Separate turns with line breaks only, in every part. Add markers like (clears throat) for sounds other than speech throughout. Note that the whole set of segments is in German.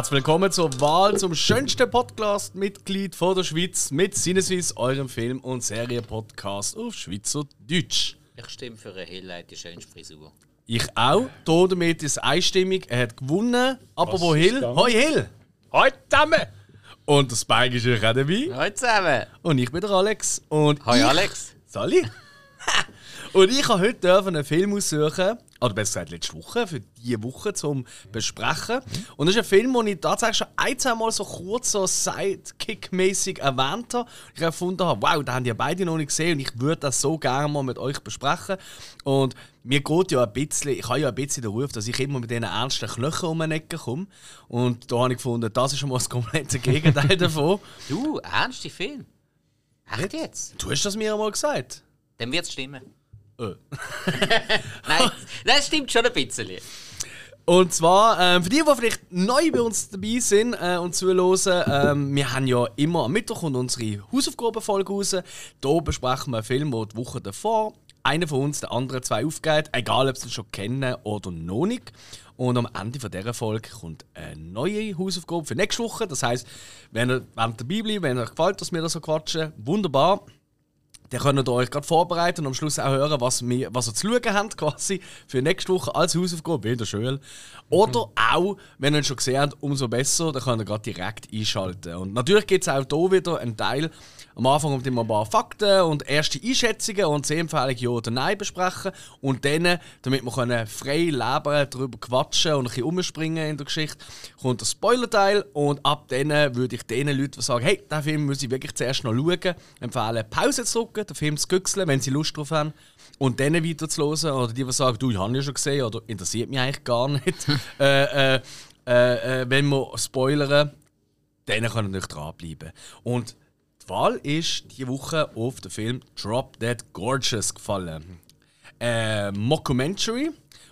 Herzlich willkommen zur Wahl zum schönsten Podcast-Mitglied von der Schweiz mit Sinneswiss, eurem Film- und Serienpodcast auf Schweizerdeutsch.
Ich stimme für eine Highlight, die schönste Frisur.
Ich auch. Hier damit ist einstimmig. Er hat gewonnen. Aber wo Hill? Hoi Hill!
Heute zusammen!
Und der Spike ist auch dabei.
Hallo zusammen!
Und ich bin der Alex. Und
Hoi
ich,
Alex!
Sally. (laughs) Und ich habe heute dürfen einen Film aussuchen, oder besser gesagt letzte Woche, für diese Woche zum Besprechen. Und das ist ein Film, den ich tatsächlich schon ein, zwei Mal so kurz so Sidekick-mäßig erwähnt habe. Ich gefunden habe, wow, da haben die beide noch nicht gesehen und ich würde das so gerne mal mit euch besprechen. Und mir geht ja ein bisschen, ich habe ja ein bisschen den Ruf, dass ich immer mit diesen ernsten Knöcheln um den Ecken komme. Und da habe ich gefunden, das ist schon mal das komplette (laughs) Gegenteil davon.
Du, ernste Film? Echt jetzt?
Du hast das mir einmal gesagt.
Dann wird es stimmen.
Äh. (laughs)
Nein, das stimmt schon ein bisschen.
Und zwar, ähm, für die, die vielleicht neu bei uns dabei sind äh, und zuhören, ähm, wir haben ja immer am Mittwoch und unsere Hausaufgabenfolge raus. Hier besprechen wir einen Film, der die Woche davor einer von uns den anderen zwei aufgeht, egal ob sie ihn schon kennen oder noch nicht. Und am Ende von dieser Folge kommt eine neue Hausaufgabe für nächste Woche. Das heisst, wenn ihr dabei bleibt, wenn euch gefällt, dass wir da so quatschen, wunderbar. Dann könnt ihr euch gerade vorbereiten und am Schluss auch hören, was, wir, was ihr zu schauen habt, quasi für nächste Woche als Hausaufgabe, wie in der Schule. Oder auch, wenn ihr ihn schon gesehen habt, umso besser, dann könnt ihr gerade direkt einschalten. Und natürlich gibt es auch hier wieder einen Teil, am Anfang kommt immer ein paar Fakten und erste Einschätzungen und Sehempfehlungen Ja oder Nein besprechen. Und dann, damit wir können frei leben, darüber quatschen und ein bisschen umspringen in der Geschichte, kommt der Spoiler-Teil. Und ab dann würde ich den Leuten, die sagen, hey, den Film muss ich wirklich zuerst noch schauen, empfehlen, Pause zu drücken, den Film zu güchseln, wenn sie Lust drauf haben. Und dann weiter zu hören. Oder die, die sagen, du, ich habe ihn ja schon gesehen oder interessiert mich eigentlich gar nicht. (laughs) äh, äh, äh, äh, wenn wir spoilern, dann können wir nicht dranbleiben. Und Wahl ist diese Woche auf den Film Drop Dead Gorgeous gefallen. Ein Mockumentary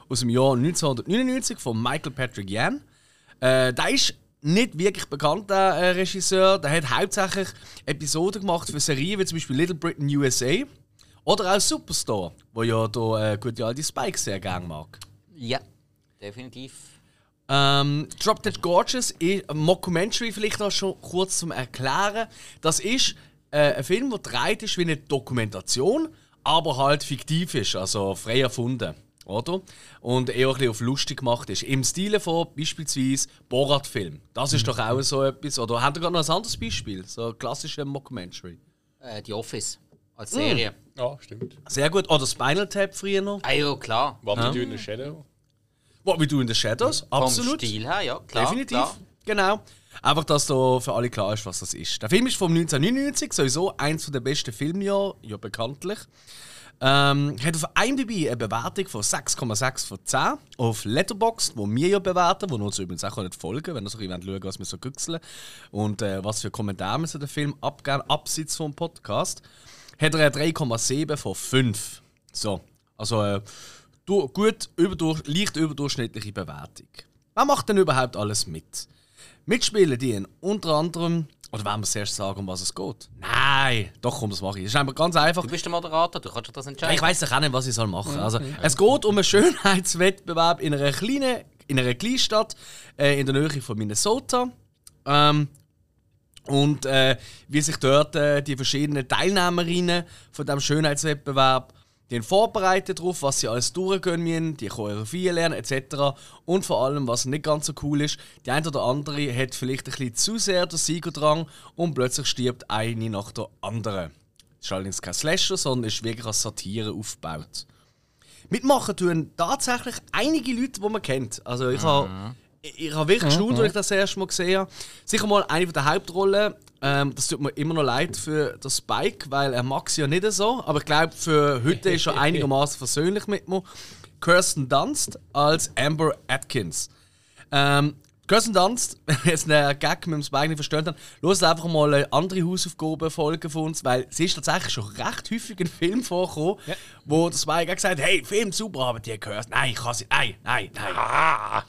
aus dem Jahr 1999 von Michael Patrick Yan. Äh, der ist nicht wirklich bekannt, der äh, Regisseur. Der hat hauptsächlich Episoden gemacht für Serien wie zum Beispiel Little Britain USA oder auch Superstore, wo ja der äh, gute alte Spike sehr gerne mag.
Ja, definitiv.
Ähm, Drop Dead Gorgeous ist ein Mockumentary, vielleicht auch schon kurz zum Erklären. Das ist äh, ein Film, der dreht ist wie eine Dokumentation, aber halt fiktiv ist, also frei erfunden. Oder? Und eher ein bisschen auf lustig gemacht ist. Im Stile von beispielsweise Borat-Film. Das ist doch auch so etwas. Oder habt ihr gerade noch ein anderes Beispiel? So ein klassischer Mockumentary.
Äh, die Office als Serie.
Ja, stimmt.
Sehr gut. Oder Spinal Tap früher noch.
Ah ja, klar.
Do in the shadow.
What We Do in the Shadows.
Vom
Absolut.
Stil her, ja, klar.
Definitiv.
Klar.
Genau. Einfach, dass da für alle klar ist, was das ist. Der Film ist vom 1999, sowieso eins der besten Filmjahre, ja bekanntlich. Ähm, hat auf IMDb eine Bewertung von 6,6 von 10. Auf Letterboxd, wo wir ja bewerten, wo wir uns übrigens auch nicht folgen wenn ihr so schauen was wir so güchseln und äh, was für Kommentare wir zu dem Film abgeben, abseits vom Podcast, hat er eine 3,7 von 5. So, also äh, du, gut, überdurch, leicht überdurchschnittliche Bewertung. Wer macht denn überhaupt alles mit? Mitspielen die unter anderem, oder wollen wir zuerst sagen, um was es geht? Nein, doch, komm, das mache ich. Das ist einfach ganz einfach.
Du bist der Moderator, du kannst das entscheiden.
Ich weiß auch nicht, was ich soll machen soll. Also, es geht um einen Schönheitswettbewerb in einer kleinen, in einer Kleinstadt äh, in der Nähe von Minnesota. Ähm, und äh, wie sich dort äh, die verschiedenen Teilnehmerinnen von dem Schönheitswettbewerb die haben vorbereitet darauf, was sie alles durchgehen müssen, die Choreografie lernen etc. Und vor allem, was nicht ganz so cool ist, die eine oder andere hat vielleicht ein bisschen zu sehr den Siegerdrang und plötzlich stirbt eine nach der anderen. Es ist allerdings kein Slasher, sondern ist wirklich als Satire aufgebaut. Mitmachen tun tatsächlich einige Leute, die man kennt. Also ich habe ich, habe wirklich gestaunt, als ich das erste Mal gesehen habe. Sicher mal eine der Hauptrollen. Ähm, das tut mir immer noch leid für den Spike, weil er mag sie ja nicht so. Aber ich glaube, für heute ist er (laughs) einigermaßen versöhnlich mit mir. Kirsten Dunst als Amber Atkins. Ähm, Kirsten Dunst, (laughs) wenn ihr jetzt einen Gag mit dem Spike nicht verstanden habt, hört einfach mal eine andere Hausaufgabenfolge von uns, weil sie ist tatsächlich schon recht häufig in Film vorgekommen, wo der Spike auch gesagt hat, hey, Film super, aber die Kirsten, nein, ich kann sie, nein, nein, nein.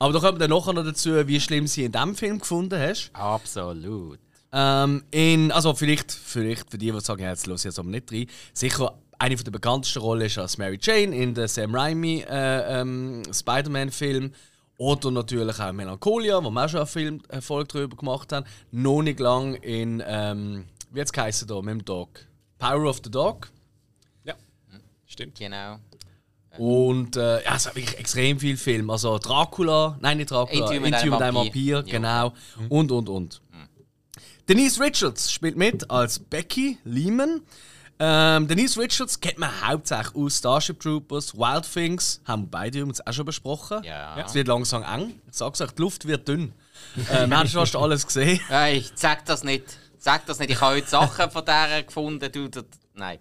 Aber da kommen wir dann nachher noch dazu, wie schlimm sie in diesem Film gefunden hast.
Absolut.
Ähm, in, also vielleicht, vielleicht für die, die sagen, ja, jetzt los ich jetzt aber nicht rein. Sicher, eine der bekanntesten Rollen ist als Mary Jane in der Sam Raimi äh, ähm, Spider-Man-Film. Oder natürlich auch Melancholia, wo wir auch schon einen Film Erfolg darüber gemacht haben. Noch nicht lang in, ähm, wie hat es da, mit dem Dog? Power of the Dog.
Ja, stimmt.
Genau.
Und äh, ja, es hat wirklich extrem viel Film. Also Dracula, nein, nicht Dracula,
mit
mit
einem
einem
Vampir.
Vampir, genau. Und, und, und. Denise Richards spielt mit als Becky Lehman. Ähm, Denise Richards kennt man hauptsächlich aus Starship Troopers, Wild Things, haben wir beide übrigens auch schon besprochen.
Ja.
Es wird langsam eng. Ich sag's euch, die Luft wird dünn. äh, haben schon fast alles gesehen. (laughs)
Hey, sag das nicht. Sag das nicht. Ich habe heute Sachen von der gefunden. Du, das, nein.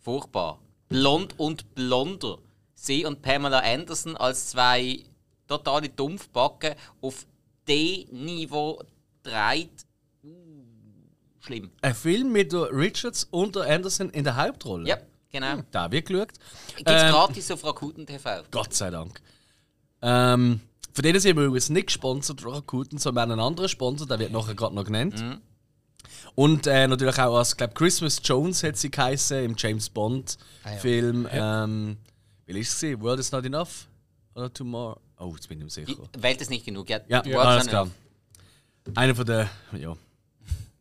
Furchtbar. Blond und blonder. Sie und Pamela Anderson als zwei totale Dumpfbacken auf D-Niveau dreht. Uh, schlimm.
Ein Film mit Richards und der Anderson in der Hauptrolle.
Ja, genau.
Da wird geschaut.
Gibt's
Ähm,
gratis auf Rakuten TV.
Gott sei Dank. Ähm, von denen sind wir übrigens nicht gesponsert, Rakuten, sondern einen anderen Sponsor, der wird nachher gerade noch genannt. Und äh, natürlich auch als, glaube Christmas Jones hat sie geheißen im James Bond-Film. Ähm, wie ist es? gewesen? World is not enough? Oder Tomorrow? Oh, jetzt bin ich mir
Die
sicher.
Welt ist nicht genug. Ja,
Ja,
World's
alles klar. Einer von der, ja,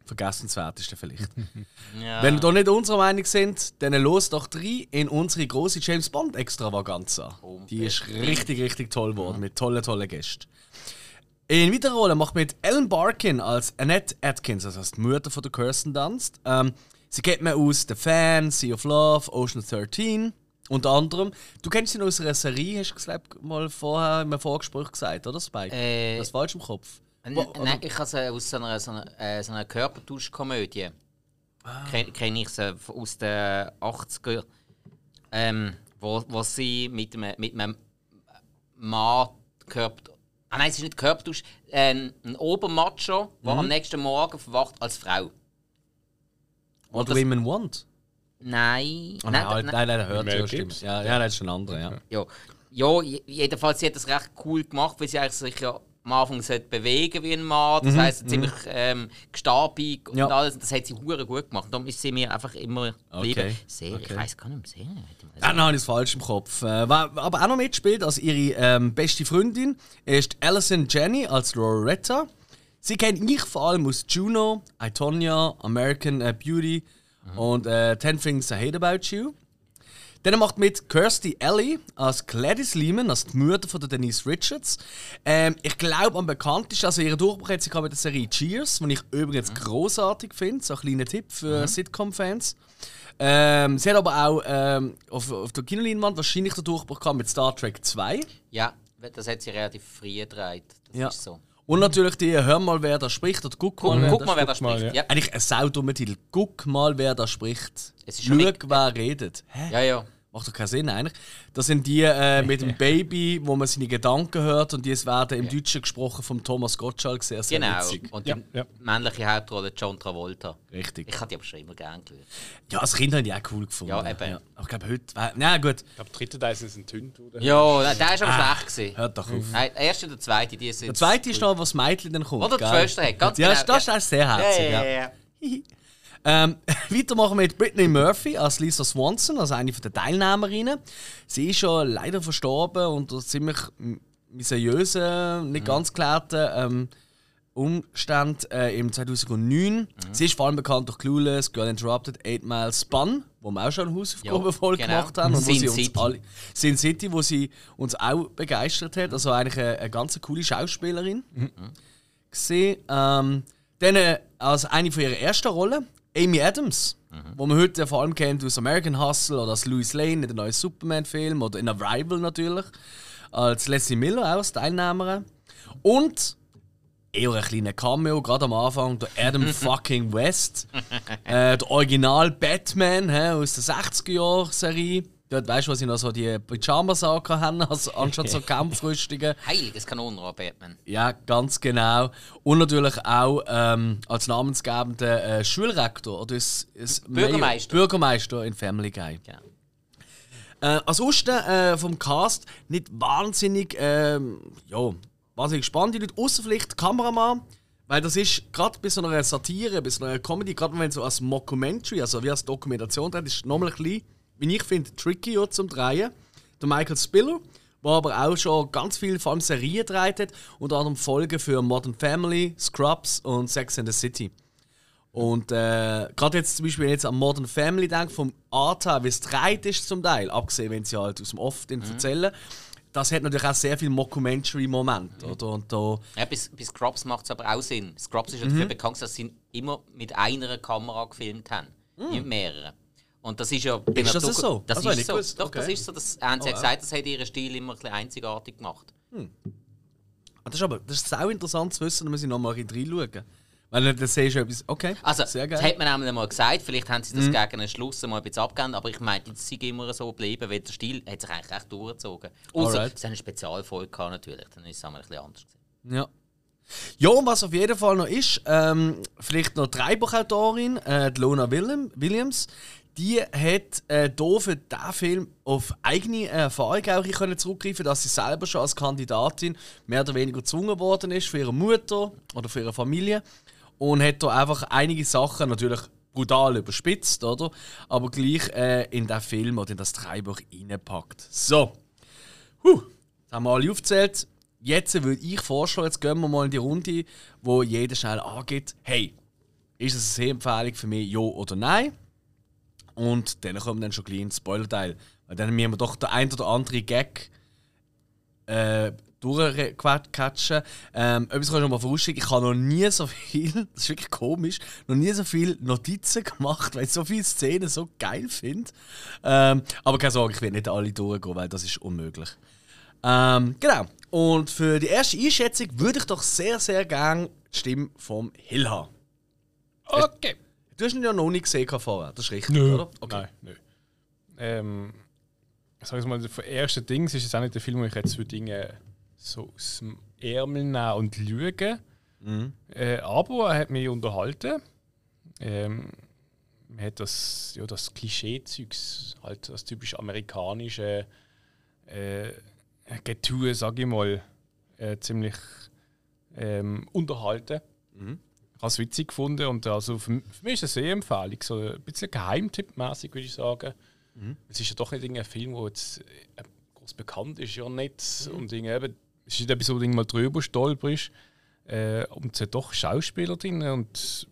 vergessenswertesten vielleicht. (laughs)
Ja.
Wenn wir da nicht unserer Meinung sind, dann los doch rein in unsere große James Bond Extravaganza. Die ist richtig, richtig toll geworden, mit tollen, tollen Gästen. In weiterer Rolle macht mit Ellen Barkin als Annette Atkins, also als die Mutter von der Kirsten Dunst. Ähm, sie kennt man aus The Fan, Sea of Love, Ocean 13 unter anderem. Du kennst noch aus einer Serie, hast du glaub, mal vorher im Vorgespräch gesagt, oder Spike?
Äh,
das ist falsch im Kopf. Wo-
Nein, ich habe sie aus so einer, so einer, äh, so einer Körpertauschkomödie. Ken- Kenne ich sie aus den 80er ähm, wo, wo sie mit einem, mit einem Mann Körper. Ah nein, es ist nicht Körpertausch. Ähm, ein Obermacho, der am nächsten Morgen verwacht als Frau.
What
das-
Women Want.
Nein.
Oh, nein,
nein,
nein, nein, nein, hört ja, stimmt. Ja, ja, das ist ein anderer, ja.
Ja, ja je- jedenfalls, sie hat das recht cool gemacht, weil sie eigentlich sich ja am Anfang sollte bewegen wie ein Mann. Das heisst, ziemlich ähm, gestabig und
Ja.
alles. Das hat sie hure gut gemacht. Darum ist sie mir einfach immer.
Okay,
Serie, ich
okay.
weiß gar nicht mehr. Serie.
Ja, nein, ist falsch im Kopf. Äh, wer aber auch noch mitspielt als ihre ähm, beste Freundin ist Alison Jenny als Loretta. Sie kenne ich vor allem aus Juno, I, Tonya, American äh, Beauty und äh, Ten Things I Hate About You. Dann macht mit Kirsty Alley als Gladys Lehman, als die Mutter von der Denise Richards. Ähm, ich glaube, am bekanntesten, also ihre Durchbruch hat sie mit der Serie Cheers, die ich übrigens großartig finde. So ein kleiner Tipp für Sitcom-Fans. Ähm, sie hat aber auch ähm, auf, auf der Kinoleinwand wahrscheinlich den Durchbruch gehabt mit Star Trek 2.
Ja, das hat sie relativ früh gedreht. Das
Ja.
ist so.
Und natürlich die Hör mal, wer da spricht oder Guck mal,
Guck,
wer
guck
da
mal, wer da
guck mal,
spricht.
ja.
Ja.
Eigentlich ein saudummer Titel. Guck mal, wer da spricht.
Es ist
Schau, wer redet. Hä?
ja, ja.
Macht doch keinen Sinn eigentlich. Das sind die äh, mit dem Baby, wo man seine Gedanken hört und die werden im Deutschen gesprochen von Thomas Gottschalk. Sehr, sehr
Genau.
witzig.
Und die
Ja, ja.
männliche Hauptrolle John Travolta.
Richtig.
Ich hatte die aber schon immer gerne geschaut.
Ja, als Kind habe ich die auch cool gefunden.
Ja, eben.
Aber ich glaube, heute... Na gut,
Ich glaube, der dritte Teil sind ein Tünd, oder?
Ja, der ist aber schlecht gewesen.
hört doch auf.
Nein, der erste und der zweite, die sind.
Der zweite ist noch, wo das Mädchen dann kommt.
Oder die? Schwester hat, ganz
ja,
genau,
das
ja.
ist sehr
Ja,
herzig.
ja,
ja.
ja, ja. (laughs)
Ähm, (laughs) weiter machen wir mit Brittany Murphy als Lisa Swanson, also eine der Teilnehmerinnen. Sie ist schon leider verstorben unter ziemlich mysteriösen, nicht ganz geklärten ähm, Umständen äh, im 2009. Sie ist vor allem bekannt durch Clueless, Girl Interrupted, 8 Mile Spun, wo wir auch schon eine Hausaufgabenfolge
Ja, genau.
gemacht haben. Und wo
Sin
sie uns
City.
alle, Sin City, wo sie uns auch begeistert hat. Also eigentlich eine, eine ganz coole Schauspielerin gesehen. Ähm, dann äh, als eine von ihren ersten Rollen, Amy Adams, wo man heute vor allem kennt aus American Hustle oder als Louis Lane in den neuen Superman-Film oder in Arrival natürlich, als Leslie Miller auch als Teilnehmerin. Und eher ein kleiner Cameo, gerade am Anfang, der Adam (laughs) fucking West, äh, der Original Batman hä, aus der 60er-Jahr-Serie. Dort weißt du, was sie noch so die Pyjama-Sachen haben, also anstatt so (laughs) Kampfrüstungen.
Heiliges Kanonenrohr, Batman.
Ja, ganz genau. Und natürlich auch ähm, als namensgebender äh, Schulrektor oder das, das
Bürgermeister.
Mayor- Bürgermeister in Family Guy.
Ja.
Äh, ansonsten äh, vom Cast nicht wahnsinnig, ähm, ja, wahnsinnig spannend, die Leute, außer vielleicht Kameramann. Weil das ist gerade bei so einer Satire, bei so einer Comedy, gerade wenn so als Mockumentary, also wie als Dokumentation drin, ist nochmal ein bisschen, wie ich finde, tricky ja, zum Drehen. Der Michael Spiller, der aber auch schon ganz viel, vor allem Serien gedreht hat, unter anderem Folgen für Modern Family, Scrubs und Sex and the City. Und äh, gerade jetzt zum Beispiel, wenn ich jetzt an Modern Family denke, vom her, wie es dreht ist zum Teil, abgesehen, wenn sie halt aus dem Off mhm. erzählen, das hat natürlich auch sehr viel Mockumentary-Moment. Mhm. Und da
ja, bis, bis Scrubs macht es aber auch Sinn. Scrubs ist ja dafür mhm. bekannt, dass sie immer mit einer Kamera gefilmt haben, mhm. nicht mehreren. Und das ist ja
bei ist das so?
Das also ist so. Gewusst. Doch, okay. das ist so. Das haben sie oh, gesagt, das hat ihren Stil immer ein bisschen einzigartig gemacht. Hm.
Das ist aber das ist auch interessant zu wissen, da muss ich nochmal reinschauen. Weil dann siehst du etwas, okay,
also, sehr geil. Das hat man einmal gesagt, vielleicht haben sie das mhm. gegen den Schluss mal ein bisschen abgegeben, aber ich meine, es ist immer so geblieben, weil der Stil hat sich eigentlich recht durchgezogen. Außer es eine Spezialfolge gehabt, natürlich, dann ist es einmal ein bisschen anders
gewesen. Ja. Ja, und was auf jeden Fall noch ist, ähm, vielleicht noch die Drehbuchautorin, äh, die Lona Williams, die hat äh, hier für diesen Film auf eigene Erfahrung auch können zurückgreifen dass sie selber schon als Kandidatin mehr oder weniger gezwungen worden ist für ihre Mutter oder für ihre Familie und hat da einfach einige Sachen natürlich brutal überspitzt, oder? Aber gleich äh, in den Film oder in das Drehbuch reingepackt. So. Huh. Jetzt haben wir alle aufgezählt. Jetzt würde ich vorschlagen, jetzt gehen wir mal in die Runde, wo jeder schnell angeht, hey, ist es eine Empfehlung für mich, ja oder nein? Und dann wir dann schon gleich ins Spoiler-Teil. Weil dann müssen wir doch der ein oder andere Gag äh, durchquatschen. Ähm, etwas kann ich schon mal vorausschicken. Ich habe noch nie so viel, (laughs) das ist wirklich komisch, noch nie so viele Notizen gemacht, weil ich so viele Szenen so geil finde. Ähm, aber keine Sorge, ich werde nicht alle durchgehen, weil das ist unmöglich. Ähm, genau. Und für die erste Einschätzung würde ich doch sehr, sehr gerne die Stimme vom Hill haben.
Okay.
Du hast ihn ja noch nicht gesehen vorher, das ist richtig,
nö.
oder?
Okay. Nein, nö. Ähm, ich sage mal, der erste Ding ist es auch nicht der Film, wo ich jetzt für Dinge so aus dem Ärmel nehmen und lügen. Mhm. Äh, aber er hat mich unterhalten. Ähm, man hat das, ja, das Klischee-Zeugs, halt das typisch amerikanische äh, Getue, sage ich mal, äh, ziemlich ähm, unterhalten. Mhm. Ich habe es witzig gefunden und also für, für mich ist es eine Sehempfehlung, so ein bisschen Geheimtipp-mäßig würde ich sagen. Mhm. Es ist ja doch nicht ein Film, der jetzt äh, groß bekannt ist, ja nicht. Mhm. Und eben, es ist etwas, wo du mal drüber stolperst. Äh, und es hat doch Schauspieler drin und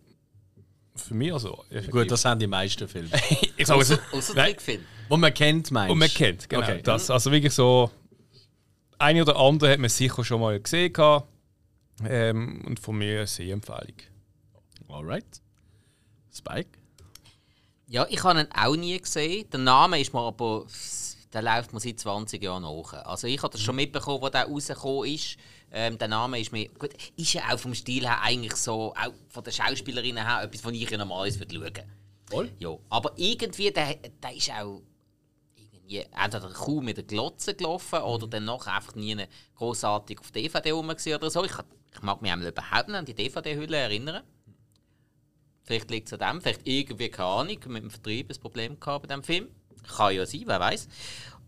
für mich also.
Gut, das haben die meisten Filme. (laughs)
ich sage also, Trickfilm.
Wo man kennt, meinst du?
Wo man kennt, genau. Okay. Das, also wirklich so. Eine oder andere hat man sicher schon mal gesehen. Ähm, und von mir eine Sehempfehlung.
Alright. Spike?
Ja, ich habe ihn auch nie gesehen. Der Name ist mir aber. Der läuft mir seit 20 Jahren nach. Also ich habe das schon mitbekommen, wo der rausgekommen ist. Ähm, der Name ist mir. Gut, ist ja auch vom Stil her eigentlich so, auch von den Schauspielerinnen her, etwas, was ich ja normalerweise schauen würde.
Voll?
Ja. Aber irgendwie, der, der ist auch irgendwie entweder kaum mit der Glotze gelaufen oder dann noch einfach nie großartig auf DVD rum oder so. Ich, ich mag mich überhaupt nicht an die DVD-Hülle erinnern. Vielleicht liegt es an dem, vielleicht irgendwie, keine Ahnung, mit dem Vertrieb ein Problem gehabt bei diesem Film. Kann ja sein, wer weiß.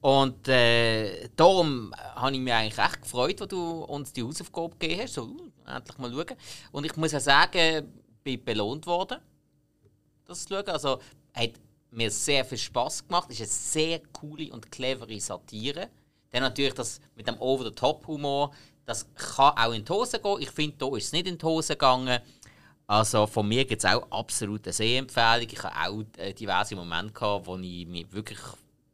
Und äh, darum habe ich mich eigentlich recht gefreut, als du uns die Hausaufgabe gegeben hast. So, uh, endlich mal schauen. Und ich muss ja sagen, bin belohnt worden, das zu schauen. Also, hat mir sehr viel Spaß gemacht. Es ist eine sehr coole und clevere Satire. Dann natürlich das mit dem Over-the-Top-Humor, das kann auch in die Hose gehen. Ich finde, hier ist es nicht in die Hose gegangen. Also von mir gibt es auch absolut eine Sehempfehlung. Ich hatte auch äh, diverse Momente, gehabt, wo ich mich wirklich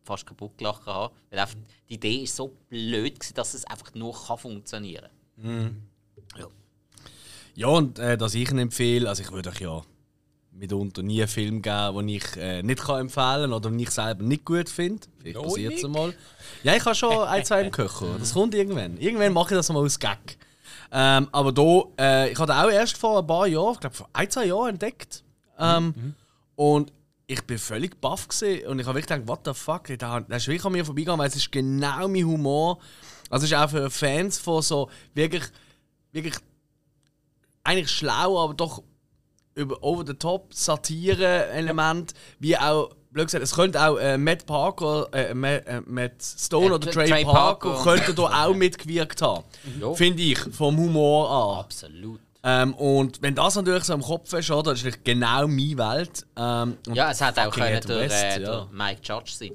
fast kaputt gelacht habe. Weil einfach die Idee ist so blöd, gewesen, dass es einfach nur kann funktionieren kann. Mhm.
Ja. ja, und äh, dass ich ihn empfehle, also ich würde euch ja mitunter nie einen Film geben, den ich äh, nicht kann empfehlen kann oder den ich selber nicht gut finde. Vielleicht passiert es mal. Ja, ich habe schon ein, zwei im Köcher. Das kommt irgendwann. Irgendwann mache ich das mal aus Gag. Ähm, aber da, äh, ich habe auch erst vor ein paar Jahren, ich glaube vor ein, zwei Jahren entdeckt. Ähm, mhm. Und ich bin völlig baff gesehen und ich habe wirklich gedacht, what the fuck, da, ist wirklich an mir vorbeigegangen, weil es ist genau mein Humor. Also es ist auch für Fans von so wirklich, wirklich eigentlich schlau, aber doch über over the top Satire-Element, wie auch blöd gesagt, es könnte auch äh, Matt Parker, äh, Matt, äh, Matt Stone äh, oder Trey, Trey Parker, Parker könnte da auch mitgewirkt haben. Finde ich, vom Humor an.
Absolut.
Ähm, und wenn das natürlich so im Kopf ist, oder, das ist genau meine Welt. Ähm,
ja, es hat auch können durch, West, äh, ja. Mike Judge sein.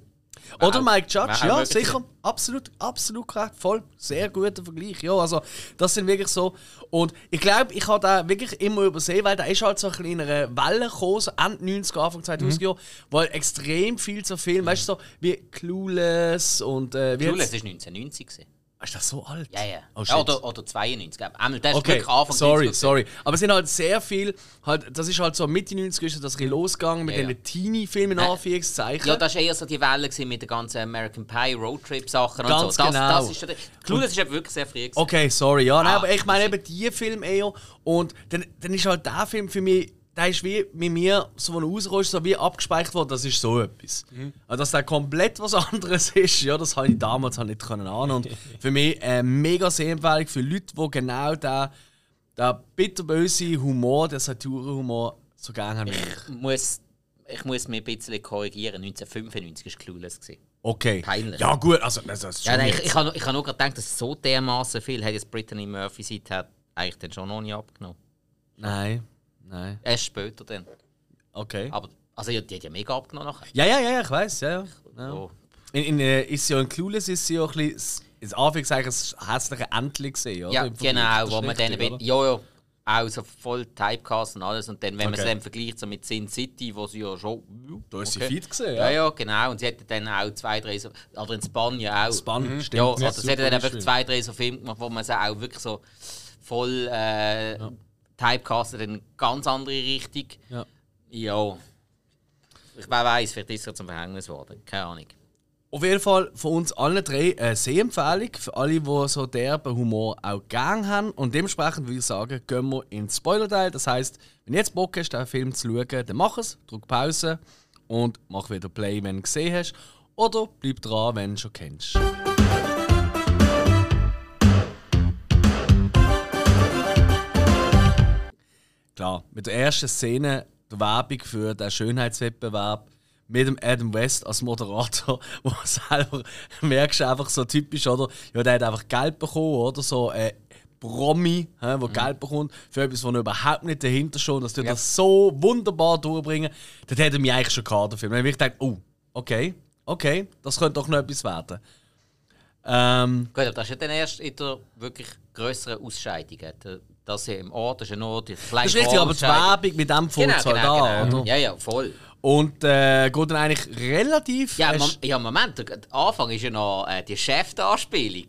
Oder Mike Judge, ja, sicher. Absolut, absolut korrekt. Voll. Sehr guter Vergleich. Ja, also, das sind wirklich so. Und ich glaube, ich habe da wirklich immer übersehen, weil da ist halt so ein einer Welle gekommen, so Ende 90er, Anfang 2000er Jahre, wo halt extrem viel so Filme, weißt du, so wie Clueless und. Äh, wie
Clueless war 1990. gewesen.
Ist das so alt?
Ja, ja.
Oh,
ja oder, oder 92. glaub ich. Einmal, Das ist
Okay,
wirklich Anfang
sorry,
90er gewesen.
sorry. Aber es sind halt sehr viel, halt, das ist halt so Mitte 90er ist das ein losgegangen mit
Ja, ja.
diesen Teenie-Filmen, in
Nein.
Anführungszeichen.
Ja, das war eher so die Welle mit den ganzen American Pie Roadtrip-Sachen und
Ganz
so. Das,
genau.
das ist ja der- Clueless ist eben wirklich sehr früh. gewesen.
Okay, sorry, ja, nein,
Ah,
aber ich meine
das
eben die Film eher. Und dann, dann ist halt der Film für mich, der ist wie mit mir, so wo er so wie abgespeichert worden, das ist so etwas. Also, dass der komplett was (laughs) anderes ist, ja, das habe ich damals halt nicht können ahnen. Und für mich eine mega Sehempfehlung für Leute, die genau den, den bitterböse Humor, den Satirenhumor so gerne haben. ich.
Muss, ich muss mich ein bisschen korrigieren. 1995 war Clueless. Gewesen.
Okay.
Peinlich.
Ja, gut, also das ist schon
Ja, nein, ich, ich habe ich hab nur gerade gedacht, dass so dermaßen viel hat jetzt Brittany Murphy seither eigentlich dann schon noch nicht abgenommen.
Nein, nein.
Erst später dann.
Okay.
Aber also, ja, die hat ja mega abgenommen nachher.
Ja, ja, ja, ja, ich weiß, ja, ja. ja.
So.
In, in, äh, ist ja in Clueless ist sie ja ein bisschen, in Anführungszeichen, das hässliche Entchen gesehen, oder?
Ja,
Im
genau, wo man dann bin, ja, ja, auch so voll Typecast und alles. Und dann, wenn man
Okay.
es dann vergleicht so mit Sin City, wo sie ja schon.
Da ist sie fit gesehen,
Ja,
ja.
ja, genau. Und sie hatte dann auch zwei, drei so. Oder in Spanien auch.
Spann, stimmt.
Ja, also
Ja,
sie hat dann wirklich zwei, drei so Filme gemacht, wo man sie auch wirklich so voll äh, typecastet in eine ganz andere Richtung.
Ja.
Ja. Ich weiß, vielleicht ist er zum Verhängnis geworden. Keine Ahnung.
Auf jeden Fall von uns allen drei eine Sehempfehlung für alle, die so derben Humor auch gern haben. Und dementsprechend würde ich sagen, gehen wir ins Spoiler-Teil. Das heisst, wenn du jetzt Bock hast, den Film zu schauen, dann mach es, drück Pause und mach wieder Play, wenn du gesehen hast. Oder bleib dran, wenn du schon kennst. Klar, mit der ersten Szene der Werbung für den Schönheitswettbewerb mit dem Adam West als Moderator, (laughs) wo selber merkst einfach so typisch, oder? Ja, der hat einfach Geld bekommen, oder? So ein Promi, hä,
Mhm.
Geld bekommt für etwas, wo er überhaupt nicht dahinter steht, dass du das so wunderbar durchbringen. Das hätte mich eigentlich schon gehabt, der Film. Dann habe ich gedacht, oh, okay, okay, das könnte doch noch etwas werden. Ähm,
Gut, aber das ist ja dann erst in der wirklich grösseren Ausscheidung. Der- Das hier im Ort ist ja nur die kleine
das ist richtig, aber die Werbung mit dem fängt
Genau,
halt
genau,
an,
genau.
oder?
Ja, ja, voll.
Und äh, geht dann eigentlich relativ.
Ja, Mom ja Moment, der Anfang ist ja noch äh, die Chef-Anspielung.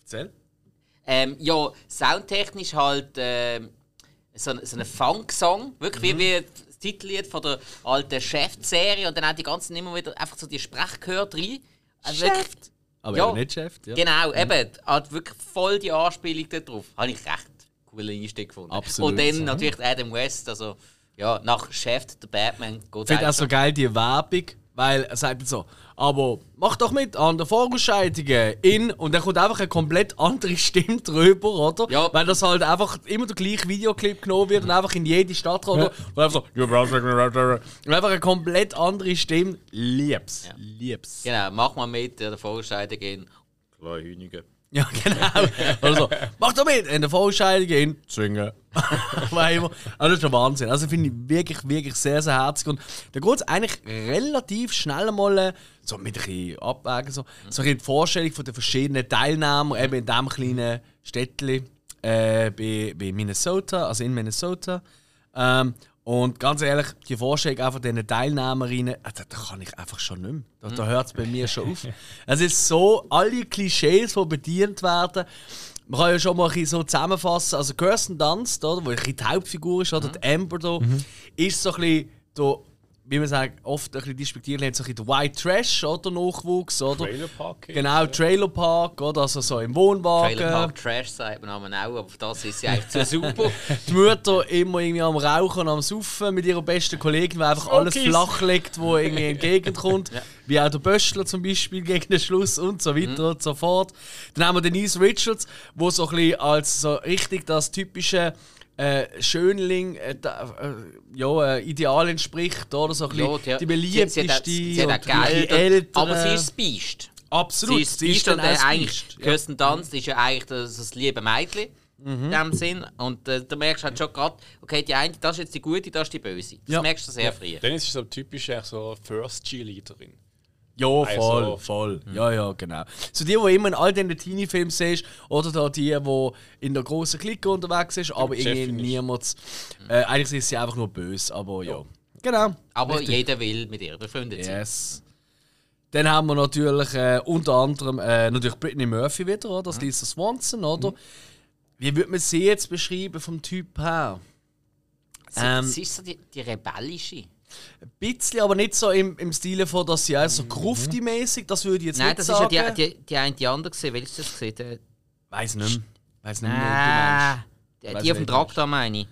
Erzähl.
Ähm, ja, soundtechnisch halt ähm, so, ein- so ein Funk-Song, wirklich
Mhm.
wie, wie das Titellied von der alten Chef-Serie und dann auch die ganzen immer wieder einfach so die Sprechchöre rein. Also wirklich-
Aber
Ja.
eben nicht Chef. Ja.
Genau, eben, hat wirklich voll die Anspielung da drauf. Habe ich recht coole Einstieg gefunden.
Absolut,
Und dann
ja.
natürlich Adam West, also ja, nach Chef, der Batman, geht
Ich finde auch so geil die Werbung, weil er sagt so, aber mach doch mit an der Vorausscheidungen in und dann kommt einfach eine komplett andere Stimme drüber, oder?
Ja.
Weil das halt einfach immer der gleiche Videoclip genommen wird und einfach in jede Stadt kommt oder? und einfach so, und einfach eine komplett andere Stimme. Lieb's,
Ja.
lieb's.
Genau, mach mal mit, der Vorscheidung in Kleinhühnige.
Ja, genau. Oder so, mach doch mit in der Vorausscheidung in Zwingen. (laughs) Also das ist der Wahnsinn. Also finde ich wirklich, wirklich sehr, sehr herzig. Und da geht es eigentlich relativ schnell mal äh, so mit ein bisschen abwägen, so, so ein bisschen die Vorstellung von den verschiedenen Teilnehmern, eben in diesem kleinen Städtchen äh, bei, bei Minnesota, also in Minnesota. Ähm, und ganz ehrlich, die Vorstellung einfach diesen Teilnehmerinnen, äh, da, da kann ich einfach schon nicht mehr. Da, da hört es bei mir schon auf. (laughs) Es ist so, alle Klischees, die bedient werden. Man kann ja schon mal ein bisschen so zusammenfassen. Also Kirsten Dunst, oder, wo ein die Hauptfigur ist, oder die Amber da, ist so ein bisschen, der, wie man sagt, oft ein bisschen despektierlich, so ein bisschen der White Trash, oder, Nachwuchs, oder?
Trailer Park
Genau, Trailer Park, oder, also so im Wohnwagen.
Trailer Park Trash sagt man aber auch, aber das ist sie (laughs) eigentlich zu super.
die Mutter immer irgendwie am Rauchen und am Saufen mit ihrer besten Kollegin, die einfach alles flach legt, wo irgendwie entgegenkommt. (laughs) Wie auch der Böstler zum Beispiel gegen den Schluss und so weiter und so fort. Dann haben wir Denise Richards, wo so ein bisschen als so richtig das typische äh, Schönling äh, da, äh, ja, äh, Ideal entspricht, oder? So ein bisschen
Ja,
die
sie,
beliebteste
sie, hat, sie hat Geld,
die ältere.
aber sie ist das Biest.
Absolut,
Sie ist das Biest und
dann
eigentlich.
Ja.
Kirsten Dunst ist ja eigentlich das, das liebe Mädchen.
Mhm.
In dem Sinn. Und äh, da merkst du halt schon gerade, okay, die eine, das ist jetzt die gute, das ist die böse. Das
Ja.
merkst du sehr früh.
Dann ist sie so typisch eigentlich so First Cheerleaderin.
Ja, voll,
Also-
voll. Ja, ja, genau. So die, die immer in all diesen Teenie-Filmen siehst, oder da die, die in der großen Clique unterwegs ist, aber irgendwie
Chefin
niemand. Äh, eigentlich ist sie einfach nur böse, aber ja. Genau.
Aber
Richtig.
jeder will mit ihr befreundet sein.
Yes. Dann haben wir natürlich äh, unter anderem äh, natürlich Brittany Murphy wieder, oder? Das Lisa Swanson, oder? Wie würde man sie jetzt beschreiben vom Typ her?
Sie,
Ähm,
sie ist so die, die rebellische.
Ein bisschen, aber nicht so im, im Stile von, dass sie auch so grufti-mäßig, das würde ich jetzt
Nein,
nicht
das
sagen.
ist ja die, die, die eine die andere gesehen. Welches das gesehen?
Weiß nicht mehr. Weiß nicht mehr,
ah,
Weiss
die auf dem Traktor meine ich.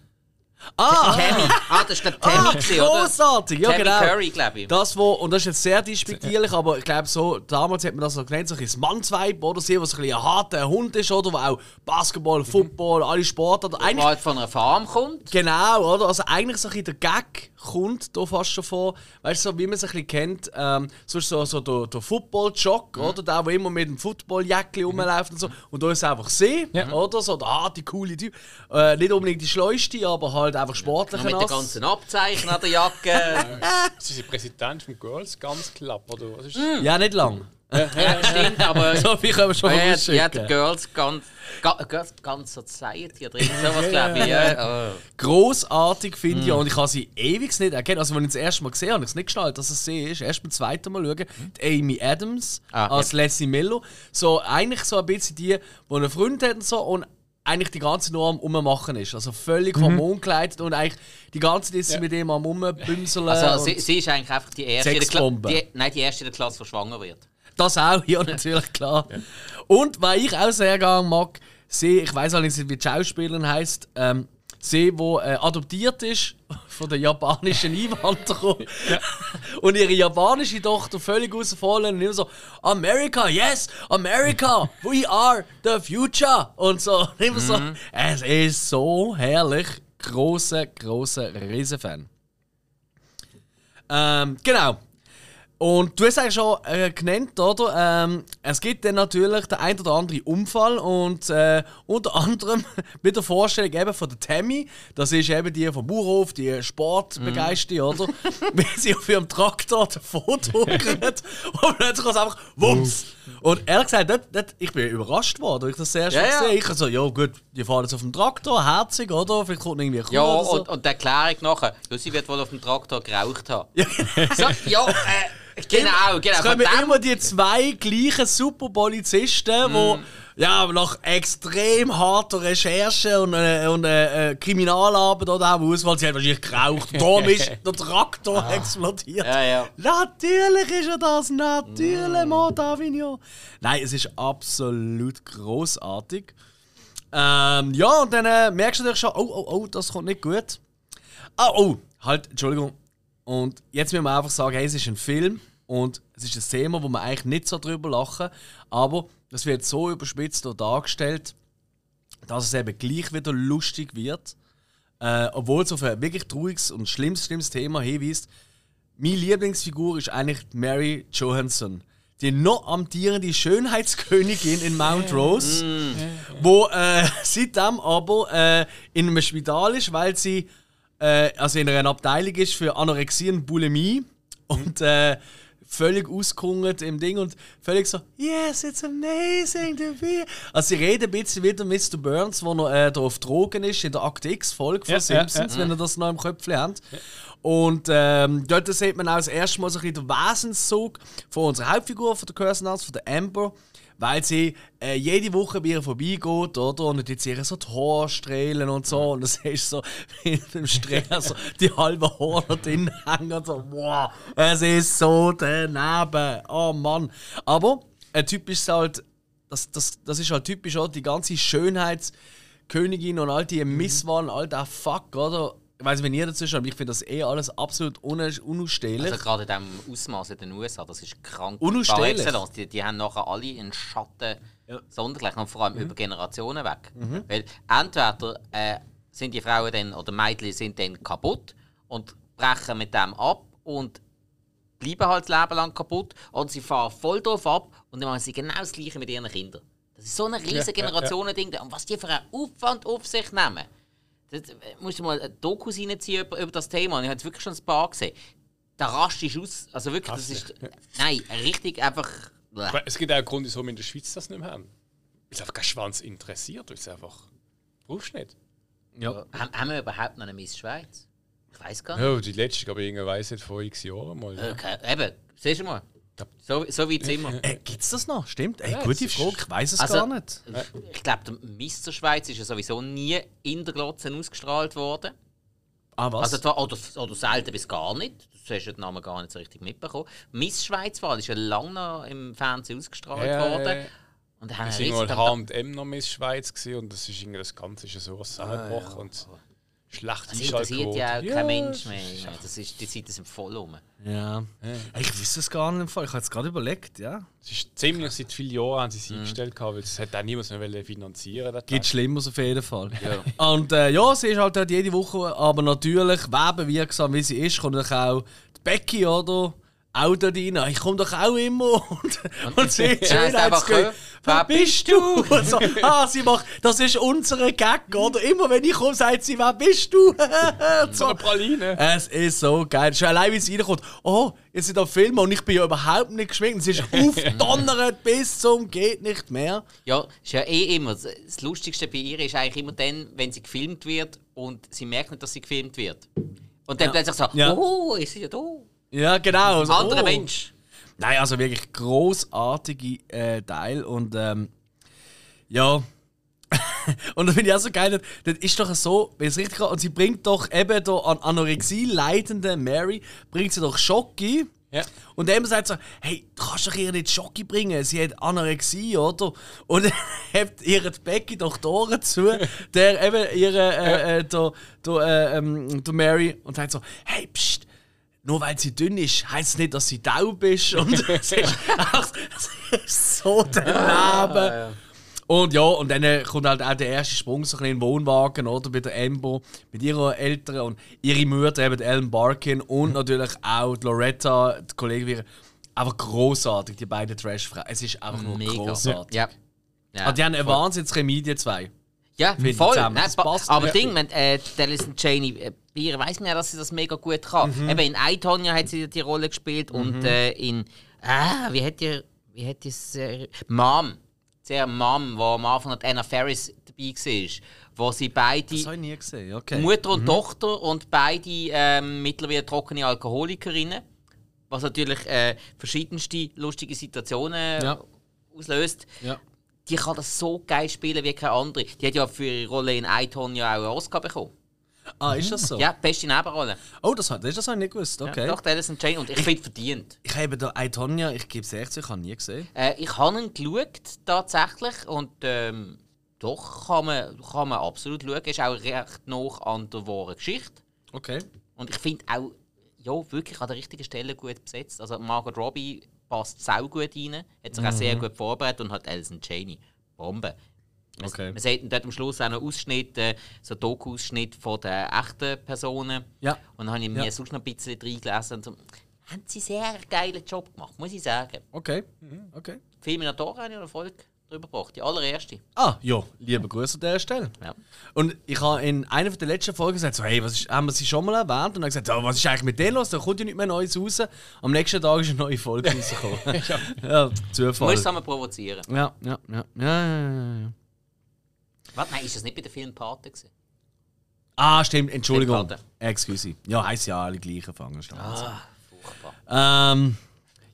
Ah!
Tammy. Ah, das ist der Tammy,
Ah,
gewesen, oder?
großartig! Ja,
Tammy
genau.
Curry, glaube ich.
Das, wo, und das ist jetzt sehr despektierlich, aber ich glaube, so, damals hat man das so genannt, so ein Mannsweib, oder? Sie, was ein, ein harter Hund ist, oder? Der auch Basketball, Football, alle Sportarten. Eigentlich,
halt von einer Farm kommt.
genau, oder? Also eigentlich so ein der Gag kommt da fast schon vor. Weißt du, so, wie man es ein bisschen kennt, ähm, so ist so, so der, der Football-Jock, oder? Der, der immer mit dem Football-Jäckchen rumläuft und so. Und da ist es einfach sie,
Ja.
oder? So der harte, coole Typ. Äh, nicht unbedingt die schleuste, aber halt einfach sportlich.
Noch mit den ganzen Abzeichen an der Jacke. (laughs)
Sie ist Präsident vom Girls Guns Club, oder was ist
Ja, nicht lang.
Ja, stimmt, aber. (laughs)
So viel können wir schon
Ah, ja, ja, die Girls ganz, ga, Girls ganz Society drin, sowas glaube ich. Ja. Oh.
Grossartig finde
Mm.
ich und ich habe sie ewig nicht erkennen. Also, wenn ich das erste Mal gesehen habe, habe ich es nicht geschnallt, dass es sie ist. Erst beim zweiten Mal schauen. Die Amy Adams
Ah,
als Leslie Miller. So, eigentlich so ein bisschen die, die einen Freund hat und so und eigentlich die ganze nur am Ummachen ist. Also völlig
Mhm.
hormongeleitet und eigentlich die ganze Zeit sie mit ihm am Umbümseln.
Also, sie, sie ist eigentlich einfach die erste, in der Kla
Sexbombe.
die, nein, die erste in der Klasse, die schwanger wird.
Das auch, ja, natürlich, klar. Und was ich auch sehr gerne mag, sie, ich weiß allerdings nicht, wie die Schauspielerin heisst, ähm, sie, die äh, adoptiert ist (laughs) von der japanischen Einwanderer und ihre japanische Tochter völlig rausfallen und immer so America, yes, America, we are the future und so. Und Immer so. Es ist so herrlich. Großer, großer Riesenfan. Ähm, genau. Und du hast eigentlich schon äh, genannt, oder? Ähm, es gibt dann natürlich den ein oder anderen Unfall und äh, unter (laughs) anderem mit der Vorstellung eben von der Tammy, das ist eben die vom Bauernhof, die Sportbegeisterte, oder? (laughs) Wie sie auf ihrem Traktor davon (laughs) druckert und plötzlich kommt es einfach Wumms! Und ehrlich gesagt, dort, dort, ich bin überrascht worden, als ich das sehr
Ja,
ja,
ja.
gesehen Ich so, ja gut, die fahren jetzt auf dem Traktor, herzig, oder? Vielleicht kommt irgendwie Kuh
Ja,
oder so.
und, und die Erklärung nachher, ja, sie wird wohl auf dem Traktor geraucht haben. (laughs) so, ja, äh, genau, genau.
Es kommen immer die zwei gleichen Superpolizisten, die ja, nach extrem harter Recherche und, äh, und äh, äh, Kriminalarbeit oder auch Auswahl, sie hat wahrscheinlich geraucht. (laughs) Darum ist der Traktor explodiert.
Ah. Ja, ja.
Natürlich ist er das, natürlich, Mont Davignon. Nein, es ist absolut großartig. Ähm, ja, und dann äh, merkst du natürlich schon, oh, oh, oh, das kommt nicht gut. Ah, oh, halt, Entschuldigung. Und jetzt müssen wir einfach sagen, hey, es ist ein Film und es ist ein Thema, wo man eigentlich nicht so drüber lachen, aber das wird so überspitzt und dargestellt, dass es eben gleich wieder lustig wird, äh, obwohl es auf ein wirklich trauriges und schlimmes, schlimmes Thema hinweist. Meine Lieblingsfigur ist eigentlich Mary Johansson. Die noch amtierende Schönheitskönigin in Mount Rose, wo äh, (laughs) seitdem aber äh, in einem Spital ist, weil sie äh, also in einer Abteilung ist für Anorexie und Bulimie. Und äh, völlig ausgehungert im Ding und völlig so Yes, it's amazing to be. Also sie reden ein bisschen wieder Mr. Burns, wo noch äh, da auf Drogen ist in der Akte X Folge von
Ja, ja,
Simpsons,
ja.
wenn ihr das noch im Köpfchen habt. Und ähm, dort sieht man auch das erste Mal so ein bisschen den Wesenszug von unserer Hauptfigur, von der Kirsten Dunst, von der Amber, weil sie äh, jede Woche bei ihr vorbeigeht, oder? Und jetzt ihre so die Haare strahlen und so. Und das ist so, (laughs) wie beim Strahlen, so die halben Haare drin hängen und so, wow, es ist so daneben. Oh Mann. Aber ein typisch halt, das, das, das ist halt typisch auch die ganze Schönheitskönigin und all die Misswahlen, all der Fuck, oder? Ich weiß nicht, wie ihr steht, aber ich finde das eh alles absolut un unausstehlich.
Also gerade in diesem Ausmaß in den USA, das ist krank.
Unausstehlich.
Die, die haben nachher alle einen Schatten sondergleichen und vor allem über Generationen weg. Weil entweder äh, sind die Frauen dann oder Mädchen sind dann kaputt und brechen mit dem ab und bleiben halt das Leben lang kaputt oder sie fahren voll drauf ab und dann machen sie genau das Gleiche mit ihren Kindern. Das ist so ein riesiges
ja, ja.
Generationending und was die für einen Aufwand auf sich nehmen. Das, äh, musst du mal ein Dokus reinziehen über, über das Thema. Und ich habe jetzt wirklich schon ein paar gesehen. der rastisch aus. Also wirklich, das ist. Nein, richtig einfach.
Aber es gibt auch einen Grund, wieso wir in der Schweiz das nicht mehr haben. Weil es einfach kein Schwanz interessiert, weil es einfach. Brauchst du nicht.
Ja.
Haben, haben wir überhaupt noch eine Miss Schweiz? Ich weiß gar nicht.
Ja, die letzte, glaube ich, weiß nicht, vor x Jahren mal.
Okay, eben, siehst du mal. So, so weit sind wir.
Äh, gibt's das noch? Stimmt? Ey,
Ja,
gute
es
Frage, ich weiß es
Also-
gar nicht.
Ich glaube, der Mr. Schweiz ist ja sowieso nie in der Glotze ausgestrahlt worden.
Ah, was?
Also, oder, oder selten bis gar nicht. Du hast ja den Namen gar nicht so richtig mitbekommen. Miss Schweiz-Wahl ist ja lange noch im Fernsehen ausgestrahlt
Ja,
worden.
ja, ja.
Und da haben
Es
wir
war mal H&M noch Miss Schweiz gewesen und das ist irgendwie das Ganze ist ja so zusammengebrochen und schlecht
Das interessiert ja auch
Ja,
kein Mensch mehr. Das ist, die Zeiten sind voll um.
ja. Ich wüsste es gar nicht. im Fall. Ich habe es gerade überlegt, ja.
Es ist ziemlich seit vielen Jahren haben sie es eingestellt, gehabt, weil es hat auch niemand mehr finanzieren wollen.
Gibt Schlimmeres auf jeden Fall.
Ja. (laughs)
Und äh, ja, sie ist halt dort jede Woche, aber natürlich, webenwirksam wie sie ist, kommt auch die Becky, oder? Auch dort rein. Ich komme doch auch immer. (laughs) Und, und, sie ist
Ja, wer bist du? (laughs)
Und so, ah, sie macht, das ist unsere Gag, oder? Immer wenn ich komme, sagt sie, wer bist du? (laughs) Und
So eine Praline.
Es ist so geil. Schon allein, wie sie reinkommt. Oh, ihr seid auf Film und ich bin ja überhaupt nicht geschminkt. Sie ist aufdonnert bis zum geht nicht mehr.
Ja, ist ja eh immer. Das- Lustigste bei ihr ist eigentlich immer dann, wenn sie gefilmt wird und sie merkt nicht, dass sie gefilmt wird. Und dann plötzlich so,
Ja.
oh, ist sie ja da.
Ja, genau. So,
Anderer
oh.
Mensch.
Nein, also wirklich großartige äh, Teil und ähm, ja. (laughs) und das finde ich auch so geil, das ist doch so, wenn es richtig und sie bringt doch eben da an Anorexie leidende Mary, bringt sie doch Schocki.
Ja.
Und dann sagt so, hey, du kannst doch ihr nicht Schocki bringen, sie hat Anorexie, oder? Und dann (laughs) hebt ihr Becky doch die Ohren zu, der eben ihre, äh, äh, der, der, äh, ähm, der Mary, und sagt so, hey, pst, nur weil sie dünn ist, heisst es nicht, dass sie taub ist. Und (laughs) es ist, so daneben. Und ja, und dann äh, kommt halt auch der erste Sprung so ein in den Wohnwagen, oder? Bei der Embo, mit ihrer Eltern und ihre Mutter, eben Ellen Barkin und natürlich auch die Loretta, die Kollegin, einfach großartig, die beiden Trash-Frauen. Es ist einfach nur
Mega.
großartig.
Ja. Ja,
Und die haben eine Wahnsinns-Chemie, die zwei.
ja voll. Nein,
Das
pa-
passt.
aber
Ja.
Ding, wenn äh, Alison Cheney, äh, bei ihr weiss man ja, dass sie das mega gut kann.
Mhm.
Eben in I, Tonya hat sie die Rolle gespielt und äh, in, ah, wie hat die, wie hat die Serie, Mom, sehr Mom, wo am Anfang die Anna Ferris dabei war, wo sie beide...
Das habe ich nie gesehen, okay.
Mutter und Tochter und beide ähm, mittlerweile trockene Alkoholikerinnen. Was natürlich äh, verschiedenste lustige Situationen
Ja.
auslöst.
Ja.
Die kann das so geil spielen wie keine andere. Die hat ja für ihre Rolle in Iton ja auch einen Oscar bekommen.
Ah, ist das so?
Ja, beste Nebenrolle.
Oh, das, das, das habe ich nicht gewusst, okay.
Ja, doch, Alison Jane. Und ich finde verdient.
Ich habe da Aitonia, ich gebe es echt zu, ich habe nie gesehen.
Äh, ich habe ihn geschaut, tatsächlich. Und ähm, doch kann man, kann man absolut schauen. Ist auch recht nah an der wahren Geschichte.
Okay.
Und ich finde auch, ja, wirklich an der richtigen Stelle gut besetzt. Also Margot Robbie passt sau gut rein, hat sich auch sehr gut vorbereitet und hat Alison Cheney. Bombe. Man,
Okay.
man sieht dort am Schluss auch noch Ausschnitte, so Doku-Ausschnitt von den echten Personen.
Ja.
Und dann habe ich
Ja.
mir sonst noch ein bisschen reingelesen und so, haben sie sehr einen geilen Job gemacht, muss ich sagen.
Okay. Okay.
Filminatoren habe ich noch eine Folge drüber gebracht, die allererste.
Ah, ja, liebe Grüße an dieser Stelle.
Ja.
Und ich habe in einer der letzten Folgen gesagt, so, hey, was ist, haben wir sie schon mal erwähnt? Und dann gesagt, oh, was ist eigentlich mit denen los? Da kommt ja nicht mehr Neues raus. Am nächsten Tag ist eine neue Folge (laughs) rausgekommen. ja. Zufall.
Muss zusammen provozieren.
Ja, ja, ja, ja, ja, ja,
Was? Nein, ist das nicht bei der Filmpate gewesen?
Ah, stimmt, Entschuldigung. Excuse. Ja, heisst ja alle gleichen fangen.
Ah, furchtbar.
Ähm,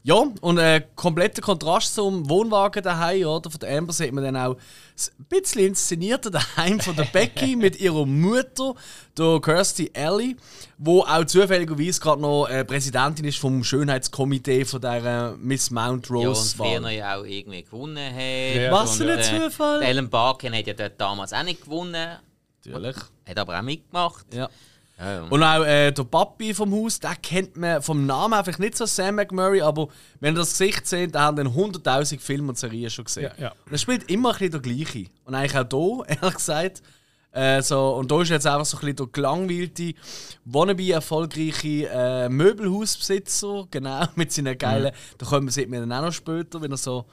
ja, und ein kompletter Kontrast zum Wohnwagen daheim, oder? Von der Amber sieht man dann auch ein bisschen inszenierter daheim von der Becky (laughs) mit ihrer Mutter, der Kirsty Alley, wo auch zufälligerweise gerade noch äh, Präsidentin ist vom Schönheitskomitee von der Miss Mount
Ja, und
Rose
Ferner
Wahl.
ja auch irgendwie gewonnen hat.
Was
Und,
für ein
äh,
Zufall.
der Ellen Barkin hat ja dort damals auch nicht gewonnen,
Natürlich.
hat aber auch mitgemacht.
Ja.
Ja, ja.
Und auch äh, der Papi vom Haus, den kennt man vom Namen vielleicht nicht so Sam McMurray, aber wenn ihr das Gesicht seht, dann haben dann 100.000 Filme und Serien schon gesehen.
Ja, ja.
Und er spielt immer ein bisschen der gleiche. Und eigentlich auch hier, (laughs) ehrlich gesagt. Äh, so, und da ist jetzt einfach so ein bisschen der gelangweilte, wannabe erfolgreiche äh, Möbelhausbesitzer, genau, (laughs) mit seinen geilen, da kommen wir, sieht man dann auch noch später, wenn er so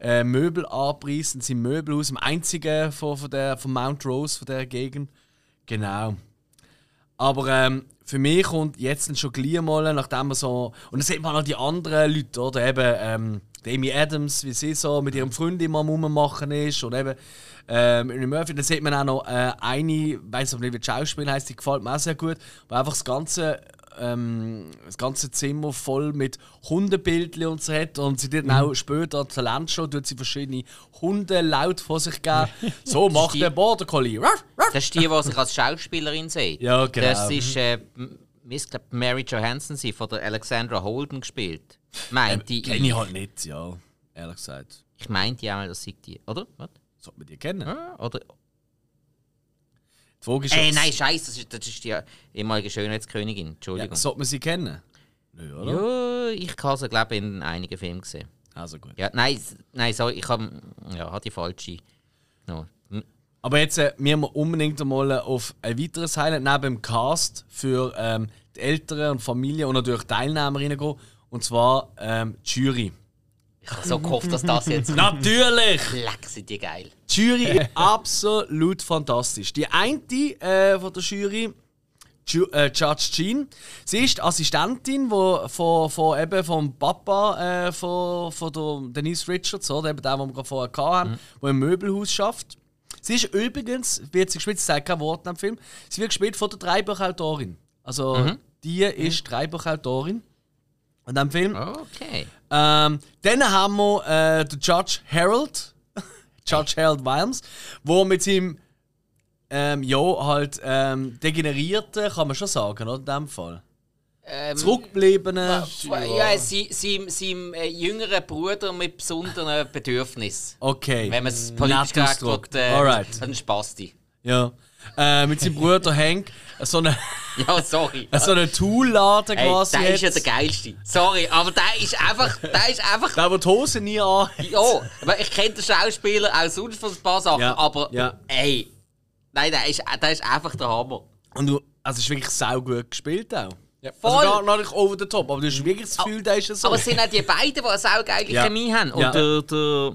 äh, Möbel anpreist in seinem Möbelhaus, im einzigen von, von der, von Mount Rose, von der Gegend. Genau. Aber ähm, für mich kommt jetzt schon gleich mal, nachdem man so. Und dann sieht man noch die anderen Leute, oder? Eben ähm, Amy Adams, wie sie so mit ihrem Freund immer am Rummachen ist. Und eben ähm, Eddie Murphy. Dann sieht man auch noch äh, eine, weiß aber nicht, wie das Schauspiel heißt, die gefällt mir auch sehr gut, wo einfach das ganze ähm, das ganze Zimmer voll mit Hundebildchen und so hat. Und sie tut mhm. auch später an Talentshow tut sie verschiedene Hunde laut vor sich geben. (laughs) So macht der Border Collie.
Das ist die, die sich als Schauspielerin sieht.
Ja, genau.
Das ist äh, Miss glaub, Mary Johansson, sie von der Alexandra Holden gespielt. Meint
die. Kenne ich halt nicht, ja. Ehrlich gesagt.
Ich meinte ja mal, das sei die, oder? Was?
Sollte man die kennen?
Ah, oder
die Frage ist,
äh, nein, scheiße, das ist, das ist die ehemalige Schönheitskönigin. Entschuldigung. Ja,
sollte man sie kennen?
Nö, oder? Ja, ich habe sie, glaube ich, in einigen Filmen gesehen.
Also gut.
Ja, nein, nein sorry, ich habe ja, die falsche. No.
Aber jetzt äh, müssen wir unbedingt einmal auf ein weiteres Highlight neben dem Cast für ähm, die Eltern und Familie und natürlich Teilnehmerinnen gehen. Und zwar ähm, die Jury.
Ich habe so gehofft, dass das jetzt. (laughs)
Natürlich!
Leck, sind die geil.
Die Jury ist absolut fantastisch. Die eine äh, von der Jury, Ju äh, Judge Jean, sie ist die Assistentin wo, von, von, eben vom Papa äh, von, von der Denise Richards, oder? Eben der, den wir vorher hatten, mhm. der im Möbelhaus schafft. Sie ist übrigens, wird sie gespielt, sie sagt kein Wort im Film, sie wird gespielt von der Drei-Buchautorin. Also, mhm. die ist. Drei-Buchautorin in diesem Film.
Okay.
Ähm, dann haben wir äh, den Judge Harold, (laughs) Judge Harold Williams, wo mit seinem ähm, ja, halt ähm, degenerierten, kann man schon sagen, oder? In dem Fall. Ähm, Zurückgebliebenen.
Ja, seinem sein, sein, äh, jüngeren Bruder mit besonderen Bedürfnissen.
Okay.
Wenn man es politisch sagt, äh,
Alright.
ein Spasti.
Ja. Äh, mit seinem Bruder Hank so eine. (laughs)
Ja, sorry. (laughs)
so einen Toolladen
hey,
quasi.
Der ist ja der geilste. Sorry, aber der ist einfach. Der ist einfach.
Der, der die Hose nie an.
Ja, aber ich kenne den Schauspieler auch sonst von ein paar Sachen,
ja,
aber.
Ja.
Ey. Nein, der ist, der ist einfach der Hammer.
Und du. Also, es ist wirklich sau gut gespielt auch.
Ja,
also voll. Also gar nicht over the top, aber du hast wirklich das Gefühl, der ist so.
Aber es sind auch die beiden, die eine saugeile ja. Chemie haben. Und ja. der, der,